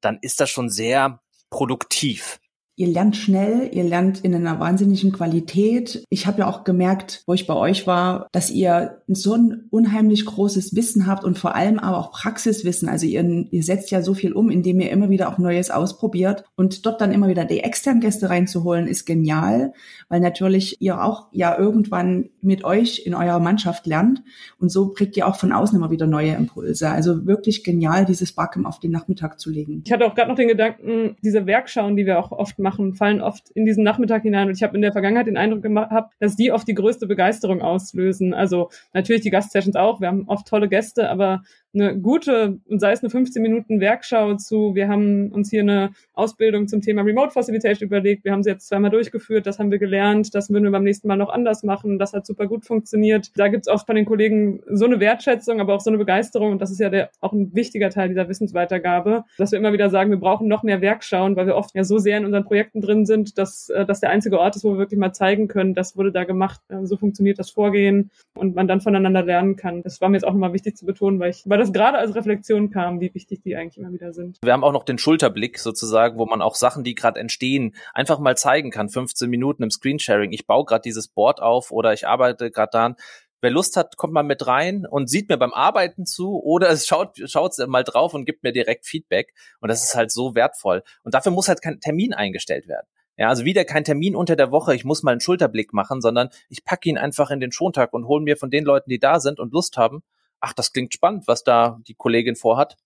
dann ist das schon sehr produktiv ihr lernt schnell, ihr lernt in einer wahnsinnigen Qualität. Ich habe ja auch gemerkt, wo ich bei euch war, dass ihr so ein unheimlich großes Wissen habt und vor allem aber auch Praxiswissen. Also ihr, ihr setzt ja so viel um, indem ihr immer wieder auch Neues ausprobiert und dort dann immer wieder die externen Gäste reinzuholen, ist genial, weil natürlich ihr auch ja irgendwann mit euch in eurer Mannschaft lernt und so kriegt ihr auch von außen immer wieder neue Impulse. Also wirklich genial, dieses Barcamp auf den Nachmittag zu legen. Ich hatte auch gerade noch den Gedanken, diese Werkschauen, die wir auch oft fallen oft in diesen Nachmittag hinein. Und ich habe in der Vergangenheit den Eindruck gehabt, dass die oft die größte Begeisterung auslösen. Also natürlich die Gastsessions auch. Wir haben oft tolle Gäste, aber eine gute, sei es eine 15 Minuten Werkschau zu, wir haben uns hier eine Ausbildung zum Thema Remote Facilitation überlegt, wir haben sie jetzt zweimal durchgeführt, das haben wir gelernt, das würden wir beim nächsten Mal noch anders machen, das hat super gut funktioniert. Da gibt's oft von den Kollegen so eine Wertschätzung, aber auch so eine Begeisterung und das ist ja der, auch ein wichtiger Teil dieser Wissensweitergabe, dass wir immer wieder sagen, wir brauchen noch mehr Werkschauen, weil wir oft ja so sehr in unseren Projekten drin sind, dass äh, das der einzige Ort ist, wo wir wirklich mal zeigen können, das wurde da gemacht, äh, so funktioniert das Vorgehen und man dann voneinander lernen kann. Das war mir jetzt auch nochmal wichtig zu betonen, weil ich, weil das gerade als Reflexion kam, wie wichtig die eigentlich immer wieder sind. Wir haben auch noch den Schulterblick sozusagen, wo man auch Sachen, die gerade entstehen, einfach mal zeigen kann. 15 Minuten im Screensharing. Ich baue gerade dieses Board auf oder ich arbeite gerade daran. Wer Lust hat, kommt mal mit rein und sieht mir beim Arbeiten zu oder es schaut, schaut mal drauf und gibt mir direkt Feedback. Und das ist halt so wertvoll. Und dafür muss halt kein Termin eingestellt werden. Ja, also wieder kein Termin unter der Woche, ich muss mal einen Schulterblick machen, sondern ich packe ihn einfach in den Schontag und hole mir von den Leuten, die da sind und Lust haben, ach, das klingt spannend, was da die Kollegin vorhat.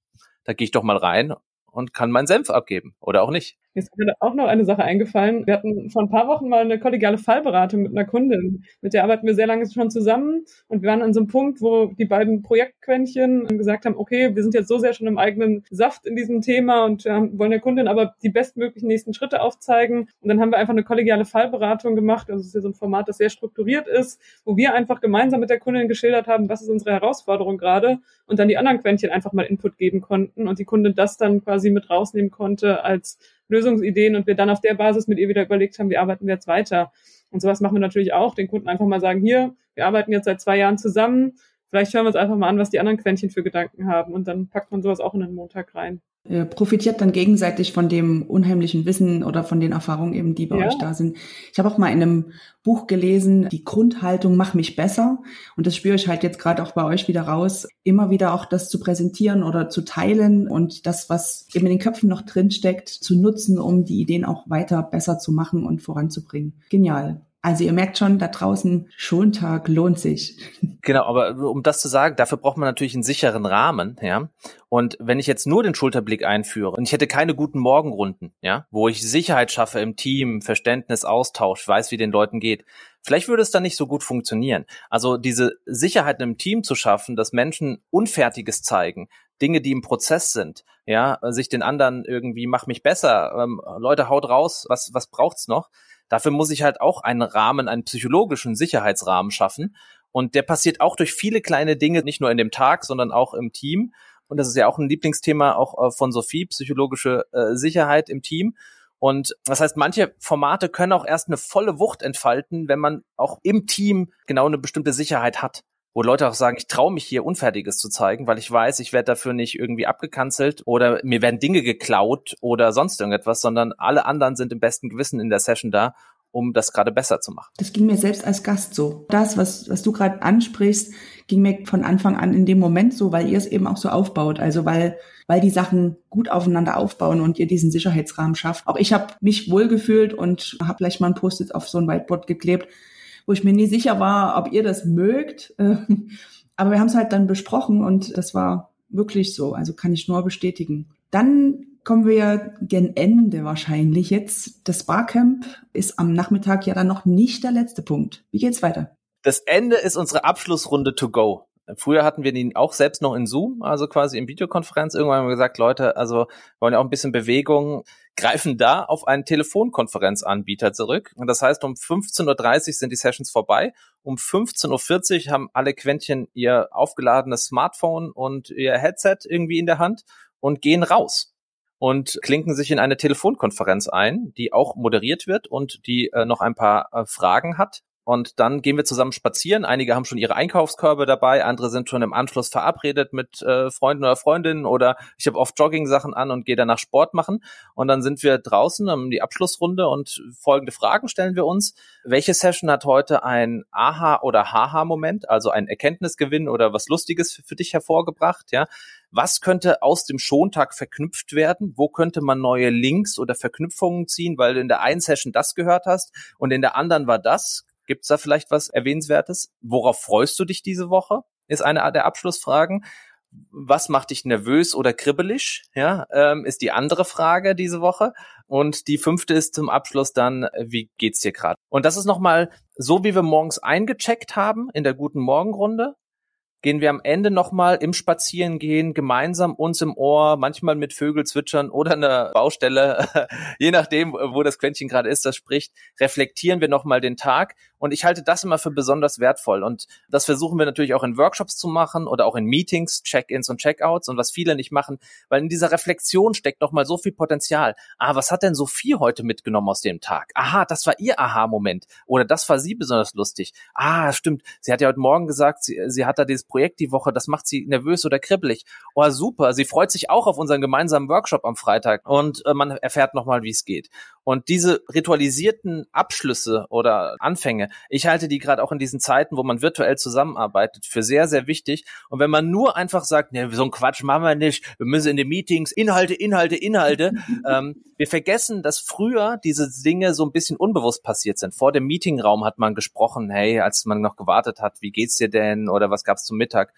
Da gehe ich doch mal rein und kann meinen Senf abgeben oder auch nicht. Jetzt ist mir auch noch eine Sache eingefallen. Wir hatten vor ein paar Wochen mal eine kollegiale Fallberatung mit einer Kundin. Mit der arbeiten wir sehr lange schon zusammen. Und wir waren an so einem Punkt, wo die beiden Projektquäntchen gesagt haben, okay, wir sind jetzt so sehr schon im eigenen Saft in diesem Thema und wollen der Kundin aber die bestmöglichen nächsten Schritte aufzeigen. Und dann haben wir einfach eine kollegiale Fallberatung gemacht. Also es ist ja so ein Format, das sehr strukturiert ist, wo wir einfach gemeinsam mit der Kundin geschildert haben, was ist unsere Herausforderung gerade und dann die anderen Quäntchen einfach mal Input geben konnten und die Kundin das dann quasi mit rausnehmen konnte als Lösungsideen und wir dann auf der Basis mit ihr wieder überlegt haben, wie arbeiten wir jetzt weiter. Und sowas machen wir natürlich auch, den Kunden einfach mal sagen, hier, wir arbeiten jetzt seit zwei Jahren zusammen, vielleicht hören wir uns einfach mal an, was die anderen Quäntchen für Gedanken haben und dann packt man sowas auch in den Montag rein. Äh, profitiert dann gegenseitig von dem unheimlichen Wissen oder von den Erfahrungen eben, die bei ja. euch da sind. Ich habe auch mal in einem Buch gelesen, die Grundhaltung mach mich besser. Und das spüre ich halt jetzt gerade auch bei euch wieder raus, immer wieder auch das zu präsentieren oder zu teilen und das, was eben in den Köpfen noch drin steckt, zu nutzen, um die Ideen auch weiter besser zu machen und voranzubringen. Genial. Also ihr merkt schon, da draußen Schontag lohnt sich. Genau, aber um das zu sagen, dafür braucht man natürlich einen sicheren Rahmen, ja. Und wenn ich jetzt nur den Schulterblick einführe und ich hätte keine guten Morgenrunden, ja, wo ich Sicherheit schaffe im Team, Verständnis, Austausch, weiß, wie den Leuten geht, vielleicht würde es dann nicht so gut funktionieren. Also diese Sicherheit im Team zu schaffen, dass Menschen Unfertiges zeigen, Dinge, die im Prozess sind, ja, sich den anderen irgendwie, mach mich besser, ähm, Leute, haut raus, was, was braucht's noch? Dafür muss ich halt auch einen Rahmen, einen psychologischen Sicherheitsrahmen schaffen. Und der passiert auch durch viele kleine Dinge, nicht nur in dem Tag, sondern auch im Team. Und das ist ja auch ein Lieblingsthema auch äh, von Sophie, psychologische äh, Sicherheit im Team. Und das heißt, manche Formate können auch erst eine volle Wucht entfalten, wenn man auch im Team genau eine bestimmte Sicherheit hat wo Leute auch sagen, ich traue mich hier Unfertiges zu zeigen, weil ich weiß, ich werde dafür nicht irgendwie abgekanzelt oder mir werden Dinge geklaut oder sonst irgendetwas, sondern alle anderen sind im besten Gewissen in der Session da, um das gerade besser zu machen. Das ging mir selbst als Gast so. Das, was, was du gerade ansprichst, ging mir von Anfang an in dem Moment so, weil ihr es eben auch so aufbaut. Also weil, weil die Sachen gut aufeinander aufbauen und ihr diesen Sicherheitsrahmen schafft. Auch ich habe mich wohlgefühlt und habe gleich mal ein Post-it auf so ein Whiteboard geklebt wo ich mir nie sicher war, ob ihr das mögt. Äh, aber wir haben es halt dann besprochen und das war wirklich so. Also kann ich nur bestätigen. Dann kommen wir gen Ende wahrscheinlich jetzt. Das Barcamp ist am Nachmittag ja dann noch nicht der letzte Punkt. Wie geht's weiter? Das Ende ist unsere Abschlussrunde to go. Früher hatten wir den auch selbst noch in Zoom, also quasi in Videokonferenz. Irgendwann haben wir gesagt, Leute, also wollen ja auch ein bisschen Bewegung, greifen da auf einen Telefonkonferenzanbieter zurück. Und das heißt, um 15.30 Uhr sind die Sessions vorbei. Um 15.40 Uhr haben alle Quäntchen ihr aufgeladenes Smartphone und ihr Headset irgendwie in der Hand und gehen raus und klinken sich in eine Telefonkonferenz ein, die auch moderiert wird und die äh, noch ein paar äh, Fragen hat und dann gehen wir zusammen spazieren. Einige haben schon ihre Einkaufskörbe dabei, andere sind schon im Anschluss verabredet mit äh, Freunden oder Freundinnen oder ich habe oft Jogging-Sachen an und gehe danach Sport machen. Und dann sind wir draußen um die Abschlussrunde und folgende Fragen stellen wir uns. Welche Session hat heute ein Aha- oder Haha-Moment, also ein Erkenntnisgewinn oder was Lustiges für dich hervorgebracht? Ja, was könnte aus dem Schontag verknüpft werden? Wo könnte man neue Links oder Verknüpfungen ziehen, weil du in der einen Session das gehört hast und in der anderen war das? Gibt es da vielleicht was Erwähnenswertes? Worauf freust du dich diese Woche? Ist eine der Abschlussfragen. Was macht dich nervös oder kribbelig? Ja, ähm, ist die andere Frage diese Woche. Und die fünfte ist zum Abschluss dann, wie geht's dir gerade? Und das ist nochmal so, wie wir morgens eingecheckt haben in der guten Morgenrunde. gehen wir am Ende nochmal im Spazierengehen gemeinsam uns im Ohr, manchmal mit Vögel zwitschern oder einer Baustelle, je nachdem, wo das Quäntchen gerade ist, das spricht, reflektieren wir nochmal den Tag. Und ich halte das immer für besonders wertvoll. Und das versuchen wir natürlich auch in Workshops zu machen oder auch in Meetings, Check-ins und Check-outs und was viele nicht machen, weil in dieser Reflexion steckt nochmal so viel Potenzial. Ah, was hat denn Sophie heute mitgenommen aus dem Tag? Aha, das war ihr Aha-Moment. Oder das war sie besonders lustig. Ah, stimmt. Sie hat ja heute Morgen gesagt, sie, sie hat da dieses Projekt die Woche, das macht sie nervös oder kribbelig. Oh, super. Sie freut sich auch auf unseren gemeinsamen Workshop am Freitag und äh, man erfährt nochmal, wie es geht. Und diese ritualisierten Abschlüsse oder Anfänge, ich halte die gerade auch in diesen Zeiten, wo man virtuell zusammenarbeitet, für sehr, sehr wichtig. Und wenn man nur einfach sagt, nee, so ein Quatsch machen wir nicht, wir müssen in den Meetings Inhalte, Inhalte, Inhalte, ähm, wir vergessen, dass früher diese Dinge so ein bisschen unbewusst passiert sind. Vor dem Meetingraum hat man gesprochen, hey, als man noch gewartet hat, wie geht's dir denn oder was gab's zum Mittag?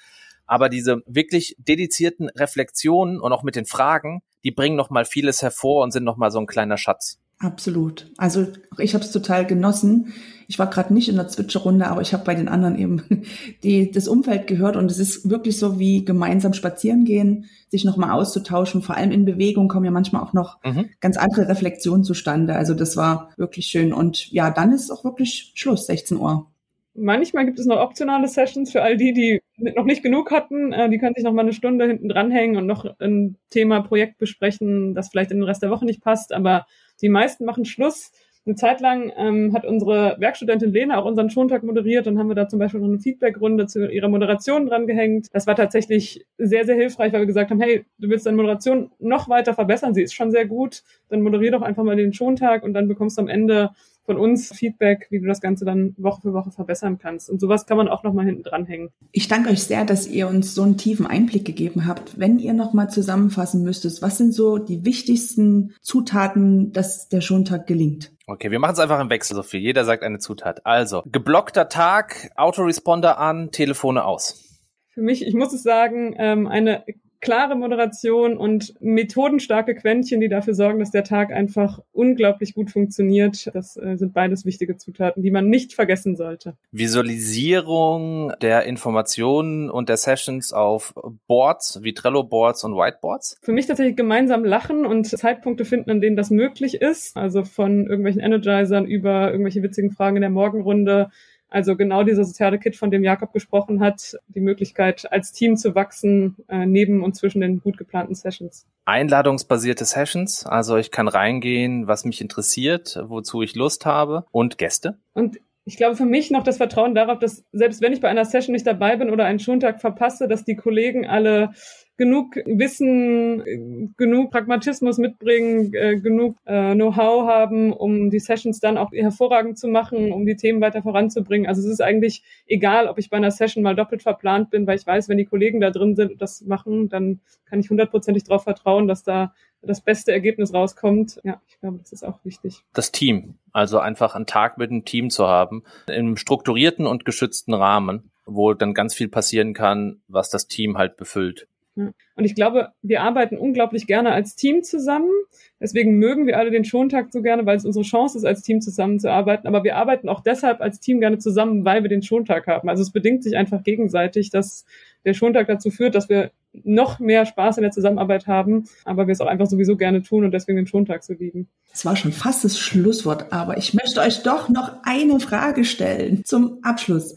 Aber diese wirklich dedizierten Reflexionen und auch mit den Fragen, die bringen noch mal vieles hervor und sind noch mal so ein kleiner Schatz. Absolut. Also ich habe es total genossen. Ich war gerade nicht in der Zwitscherrunde, aber ich habe bei den anderen eben die, das Umfeld gehört und es ist wirklich so wie gemeinsam spazieren gehen, sich nochmal auszutauschen. Vor allem in Bewegung kommen ja manchmal auch noch mhm. ganz andere Reflexionen zustande. Also das war wirklich schön. Und ja, dann ist auch wirklich Schluss, 16 Uhr. Manchmal gibt es noch optionale Sessions für all die, die noch nicht genug hatten. Äh, die können sich noch mal eine Stunde hinten dranhängen und noch ein Thema, Projekt besprechen, das vielleicht in den Rest der Woche nicht passt. Aber die meisten machen Schluss. Eine Zeit lang ähm, hat unsere Werkstudentin Lena auch unseren Schontag moderiert und haben wir da zum Beispiel noch eine Feedbackrunde zu ihrer Moderation dran gehängt. Das war tatsächlich sehr, sehr hilfreich, weil wir gesagt haben, hey, du willst deine Moderation noch weiter verbessern, sie ist schon sehr gut, dann moderier doch einfach mal den Schontag und dann bekommst du am Ende von uns Feedback, wie du das Ganze dann Woche für Woche verbessern kannst. Und sowas kann man auch nochmal hinten dranhängen. Ich danke euch sehr, dass ihr uns so einen tiefen Einblick gegeben habt. Wenn ihr nochmal zusammenfassen müsstet, was sind so die wichtigsten Zutaten, dass der Schontag gelingt? Okay, wir machen es einfach im Wechsel, Sophie. Jeder sagt eine Zutat. Also, geblockter Tag, Autoresponder an, Telefone aus. Für mich, ich muss es sagen, ähm, eine klare Moderation und methodenstarke Quäntchen, die dafür sorgen, dass der Tag einfach unglaublich gut funktioniert. Das äh, sind beides wichtige Zutaten, die man nicht vergessen sollte. Visualisierung der Informationen und der Sessions auf Boards wie Trello-Boards und Whiteboards? Für mich tatsächlich gemeinsam lachen und Zeitpunkte finden, an denen das möglich ist. Also von irgendwelchen Energizern über irgendwelche witzigen Fragen in der Morgenrunde also genau dieser soziale Kit, von dem Jakob gesprochen hat, die Möglichkeit, als Team zu wachsen, äh, neben und zwischen den gut geplanten Sessions. Einladungsbasierte Sessions, also ich kann reingehen, was mich interessiert, wozu ich Lust habe und Gäste. Und ich glaube für mich noch das Vertrauen darauf, dass selbst wenn ich bei einer Session nicht dabei bin oder einen Schontag verpasse, dass die Kollegen alle genug Wissen, genug Pragmatismus mitbringen, äh, genug äh, Know-how haben, um die Sessions dann auch hervorragend zu machen, um die Themen weiter voranzubringen. Also es ist eigentlich egal, ob ich bei einer Session mal doppelt verplant bin, weil ich weiß, wenn die Kollegen da drin sind und das machen, dann kann ich hundertprozentig darauf vertrauen, dass da das beste Ergebnis rauskommt. Ja, ich glaube, das ist auch wichtig. Das Team, also einfach einen Tag mit einem Team zu haben, im strukturierten und geschützten Rahmen, wo dann ganz viel passieren kann, was das Team halt befüllt. Und ich glaube, wir arbeiten unglaublich gerne als Team zusammen. Deswegen mögen wir alle den Schontag so gerne, weil es unsere Chance ist, als Team zusammenzuarbeiten. Aber wir arbeiten auch deshalb als Team gerne zusammen, weil wir den Schontag haben. Also es bedingt sich einfach gegenseitig, dass der Schontag dazu führt, dass wir noch mehr Spaß in der Zusammenarbeit haben, aber wir es auch einfach sowieso gerne tun und deswegen den Schontag so lieben. Das war schon fast das Schlusswort, aber ich möchte euch doch noch eine Frage stellen zum Abschluss.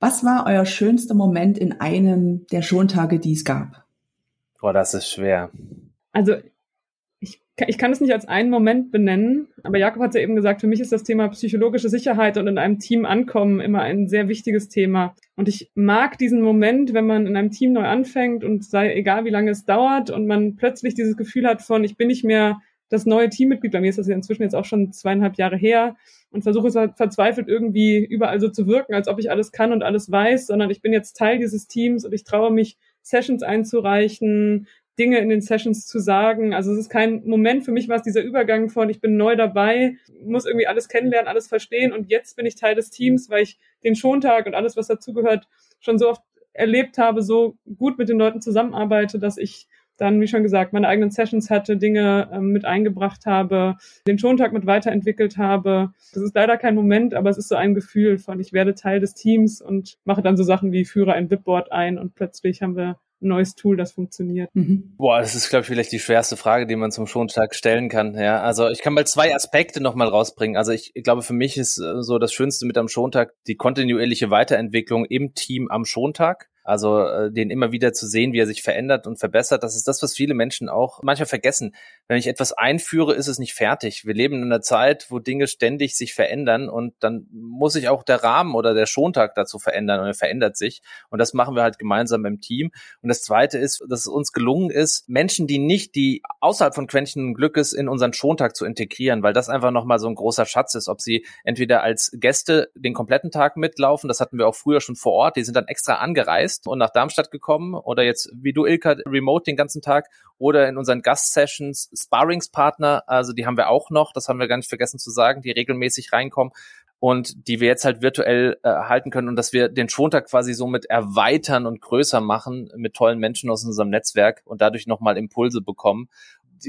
Was war euer schönster Moment in einem der Schontage, die es gab? Boah, das ist schwer. Also ich, ich kann es nicht als einen Moment benennen, aber Jakob hat ja eben gesagt, für mich ist das Thema psychologische Sicherheit und in einem Team ankommen immer ein sehr wichtiges Thema. Und ich mag diesen Moment, wenn man in einem Team neu anfängt und sei egal wie lange es dauert und man plötzlich dieses Gefühl hat von, ich bin nicht mehr das neue Teammitglied, bei mir ist das ja inzwischen jetzt auch schon zweieinhalb Jahre her und versuche es verzweifelt irgendwie überall so zu wirken, als ob ich alles kann und alles weiß, sondern ich bin jetzt Teil dieses Teams und ich traue mich, Sessions einzureichen, Dinge in den Sessions zu sagen. Also es ist kein Moment für mich war es dieser Übergang von ich bin neu dabei, muss irgendwie alles kennenlernen, alles verstehen und jetzt bin ich Teil des Teams, weil ich den Schontag und alles, was dazugehört, schon so oft erlebt habe, so gut mit den Leuten zusammenarbeite, dass ich dann, wie schon gesagt, meine eigenen Sessions hatte, Dinge ähm, mit eingebracht habe, den Schontag mit weiterentwickelt habe. Das ist leider kein Moment, aber es ist so ein Gefühl von, ich werde Teil des Teams und mache dann so Sachen wie führe ein Wipboard ein und plötzlich haben wir ein neues Tool, das funktioniert. Mhm. Boah, das ist, glaube ich, vielleicht die schwerste Frage, die man zum Schontag stellen kann. Ja, also ich kann mal zwei Aspekte nochmal rausbringen. Also ich, ich glaube, für mich ist äh, so das Schönste mit am Schontag die kontinuierliche Weiterentwicklung im Team am Schontag. Also äh, den immer wieder zu sehen, wie er sich verändert und verbessert, das ist das, was viele Menschen auch manchmal vergessen. Wenn ich etwas einführe, ist es nicht fertig. Wir leben in einer Zeit, wo Dinge ständig sich verändern und dann muss sich auch der Rahmen oder der Schontag dazu verändern und er verändert sich. Und das machen wir halt gemeinsam im Team. Und das Zweite ist, dass es uns gelungen ist, Menschen, die nicht, die außerhalb von Quäntchen Glückes in unseren Schontag zu integrieren, weil das einfach nochmal so ein großer Schatz ist, ob sie entweder als Gäste den kompletten Tag mitlaufen, das hatten wir auch früher schon vor Ort, die sind dann extra angereist gereist und nach Darmstadt gekommen oder jetzt wie du Ilka remote den ganzen Tag oder in unseren Gast-Sessions Sparringspartner, also die haben wir auch noch, das haben wir gar nicht vergessen zu sagen, die regelmäßig reinkommen und die wir jetzt halt virtuell äh, halten können und dass wir den Schontag quasi somit erweitern und größer machen mit tollen Menschen aus unserem Netzwerk und dadurch nochmal Impulse bekommen.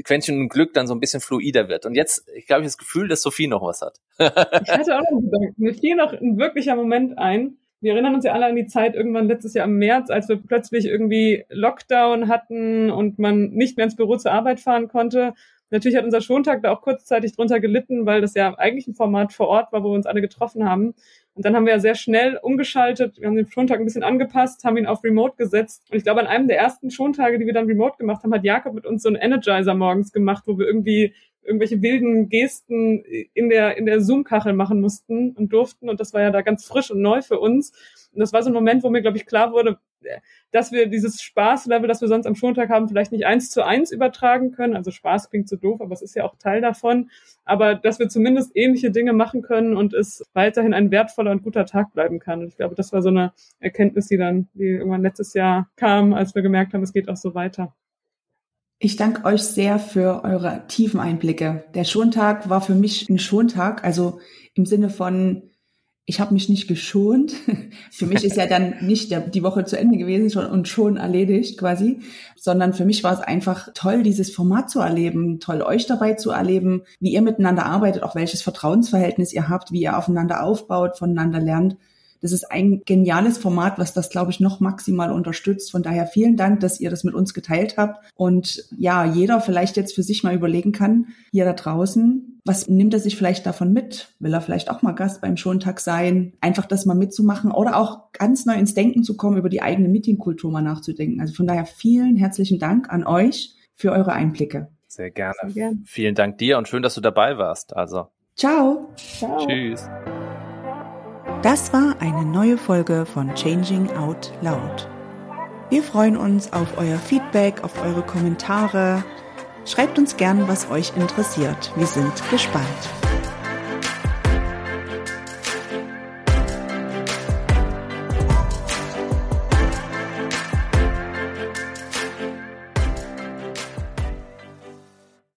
Quäntchen und Glück dann so ein bisschen fluider wird. Und jetzt, ich glaube, ich das Gefühl, dass Sophie noch was hat. ich hatte auch noch einen Gedanken. Mir fiel noch ein wirklicher Moment ein, wir erinnern uns ja alle an die Zeit irgendwann letztes Jahr im März, als wir plötzlich irgendwie Lockdown hatten und man nicht mehr ins Büro zur Arbeit fahren konnte. Natürlich hat unser Schontag da auch kurzzeitig drunter gelitten, weil das ja eigentlich ein Format vor Ort war, wo wir uns alle getroffen haben. Und dann haben wir ja sehr schnell umgeschaltet. Wir haben den Schontag ein bisschen angepasst, haben ihn auf Remote gesetzt. Und ich glaube, an einem der ersten Schontage, die wir dann Remote gemacht haben, hat Jakob mit uns so einen Energizer morgens gemacht, wo wir irgendwie irgendwelche wilden Gesten in der, in der Zoom-Kachel machen mussten und durften. Und das war ja da ganz frisch und neu für uns. Und das war so ein Moment, wo mir, glaube ich, klar wurde, dass wir dieses Spaßlevel, das wir sonst am Schontag haben, vielleicht nicht eins zu eins übertragen können. Also Spaß klingt so doof, aber es ist ja auch Teil davon. Aber dass wir zumindest ähnliche Dinge machen können und es weiterhin ein wertvoller und guter Tag bleiben kann. Und ich glaube, das war so eine Erkenntnis, die dann, die irgendwann letztes Jahr kam, als wir gemerkt haben, es geht auch so weiter. Ich danke euch sehr für eure tiefen Einblicke. Der Schontag war für mich ein Schontag, also im Sinne von, ich habe mich nicht geschont. für mich ist ja dann nicht der, die Woche zu Ende gewesen schon, und schon erledigt quasi, sondern für mich war es einfach toll, dieses Format zu erleben, toll euch dabei zu erleben, wie ihr miteinander arbeitet, auch welches Vertrauensverhältnis ihr habt, wie ihr aufeinander aufbaut, voneinander lernt. Das ist ein geniales Format, was das, glaube ich, noch maximal unterstützt. Von daher vielen Dank, dass ihr das mit uns geteilt habt. Und ja, jeder vielleicht jetzt für sich mal überlegen kann, hier da draußen, was nimmt er sich vielleicht davon mit? Will er vielleicht auch mal Gast beim Schontag sein? Einfach das mal mitzumachen oder auch ganz neu ins Denken zu kommen, über die eigene Meetingkultur mal nachzudenken. Also von daher vielen herzlichen Dank an euch für eure Einblicke. Sehr gerne. Sehr gerne. Vielen Dank dir und schön, dass du dabei warst. Also. Ciao. Ciao. Tschüss. Das war eine neue Folge von Changing Out Loud. Wir freuen uns auf euer Feedback, auf eure Kommentare. Schreibt uns gern, was euch interessiert. Wir sind gespannt.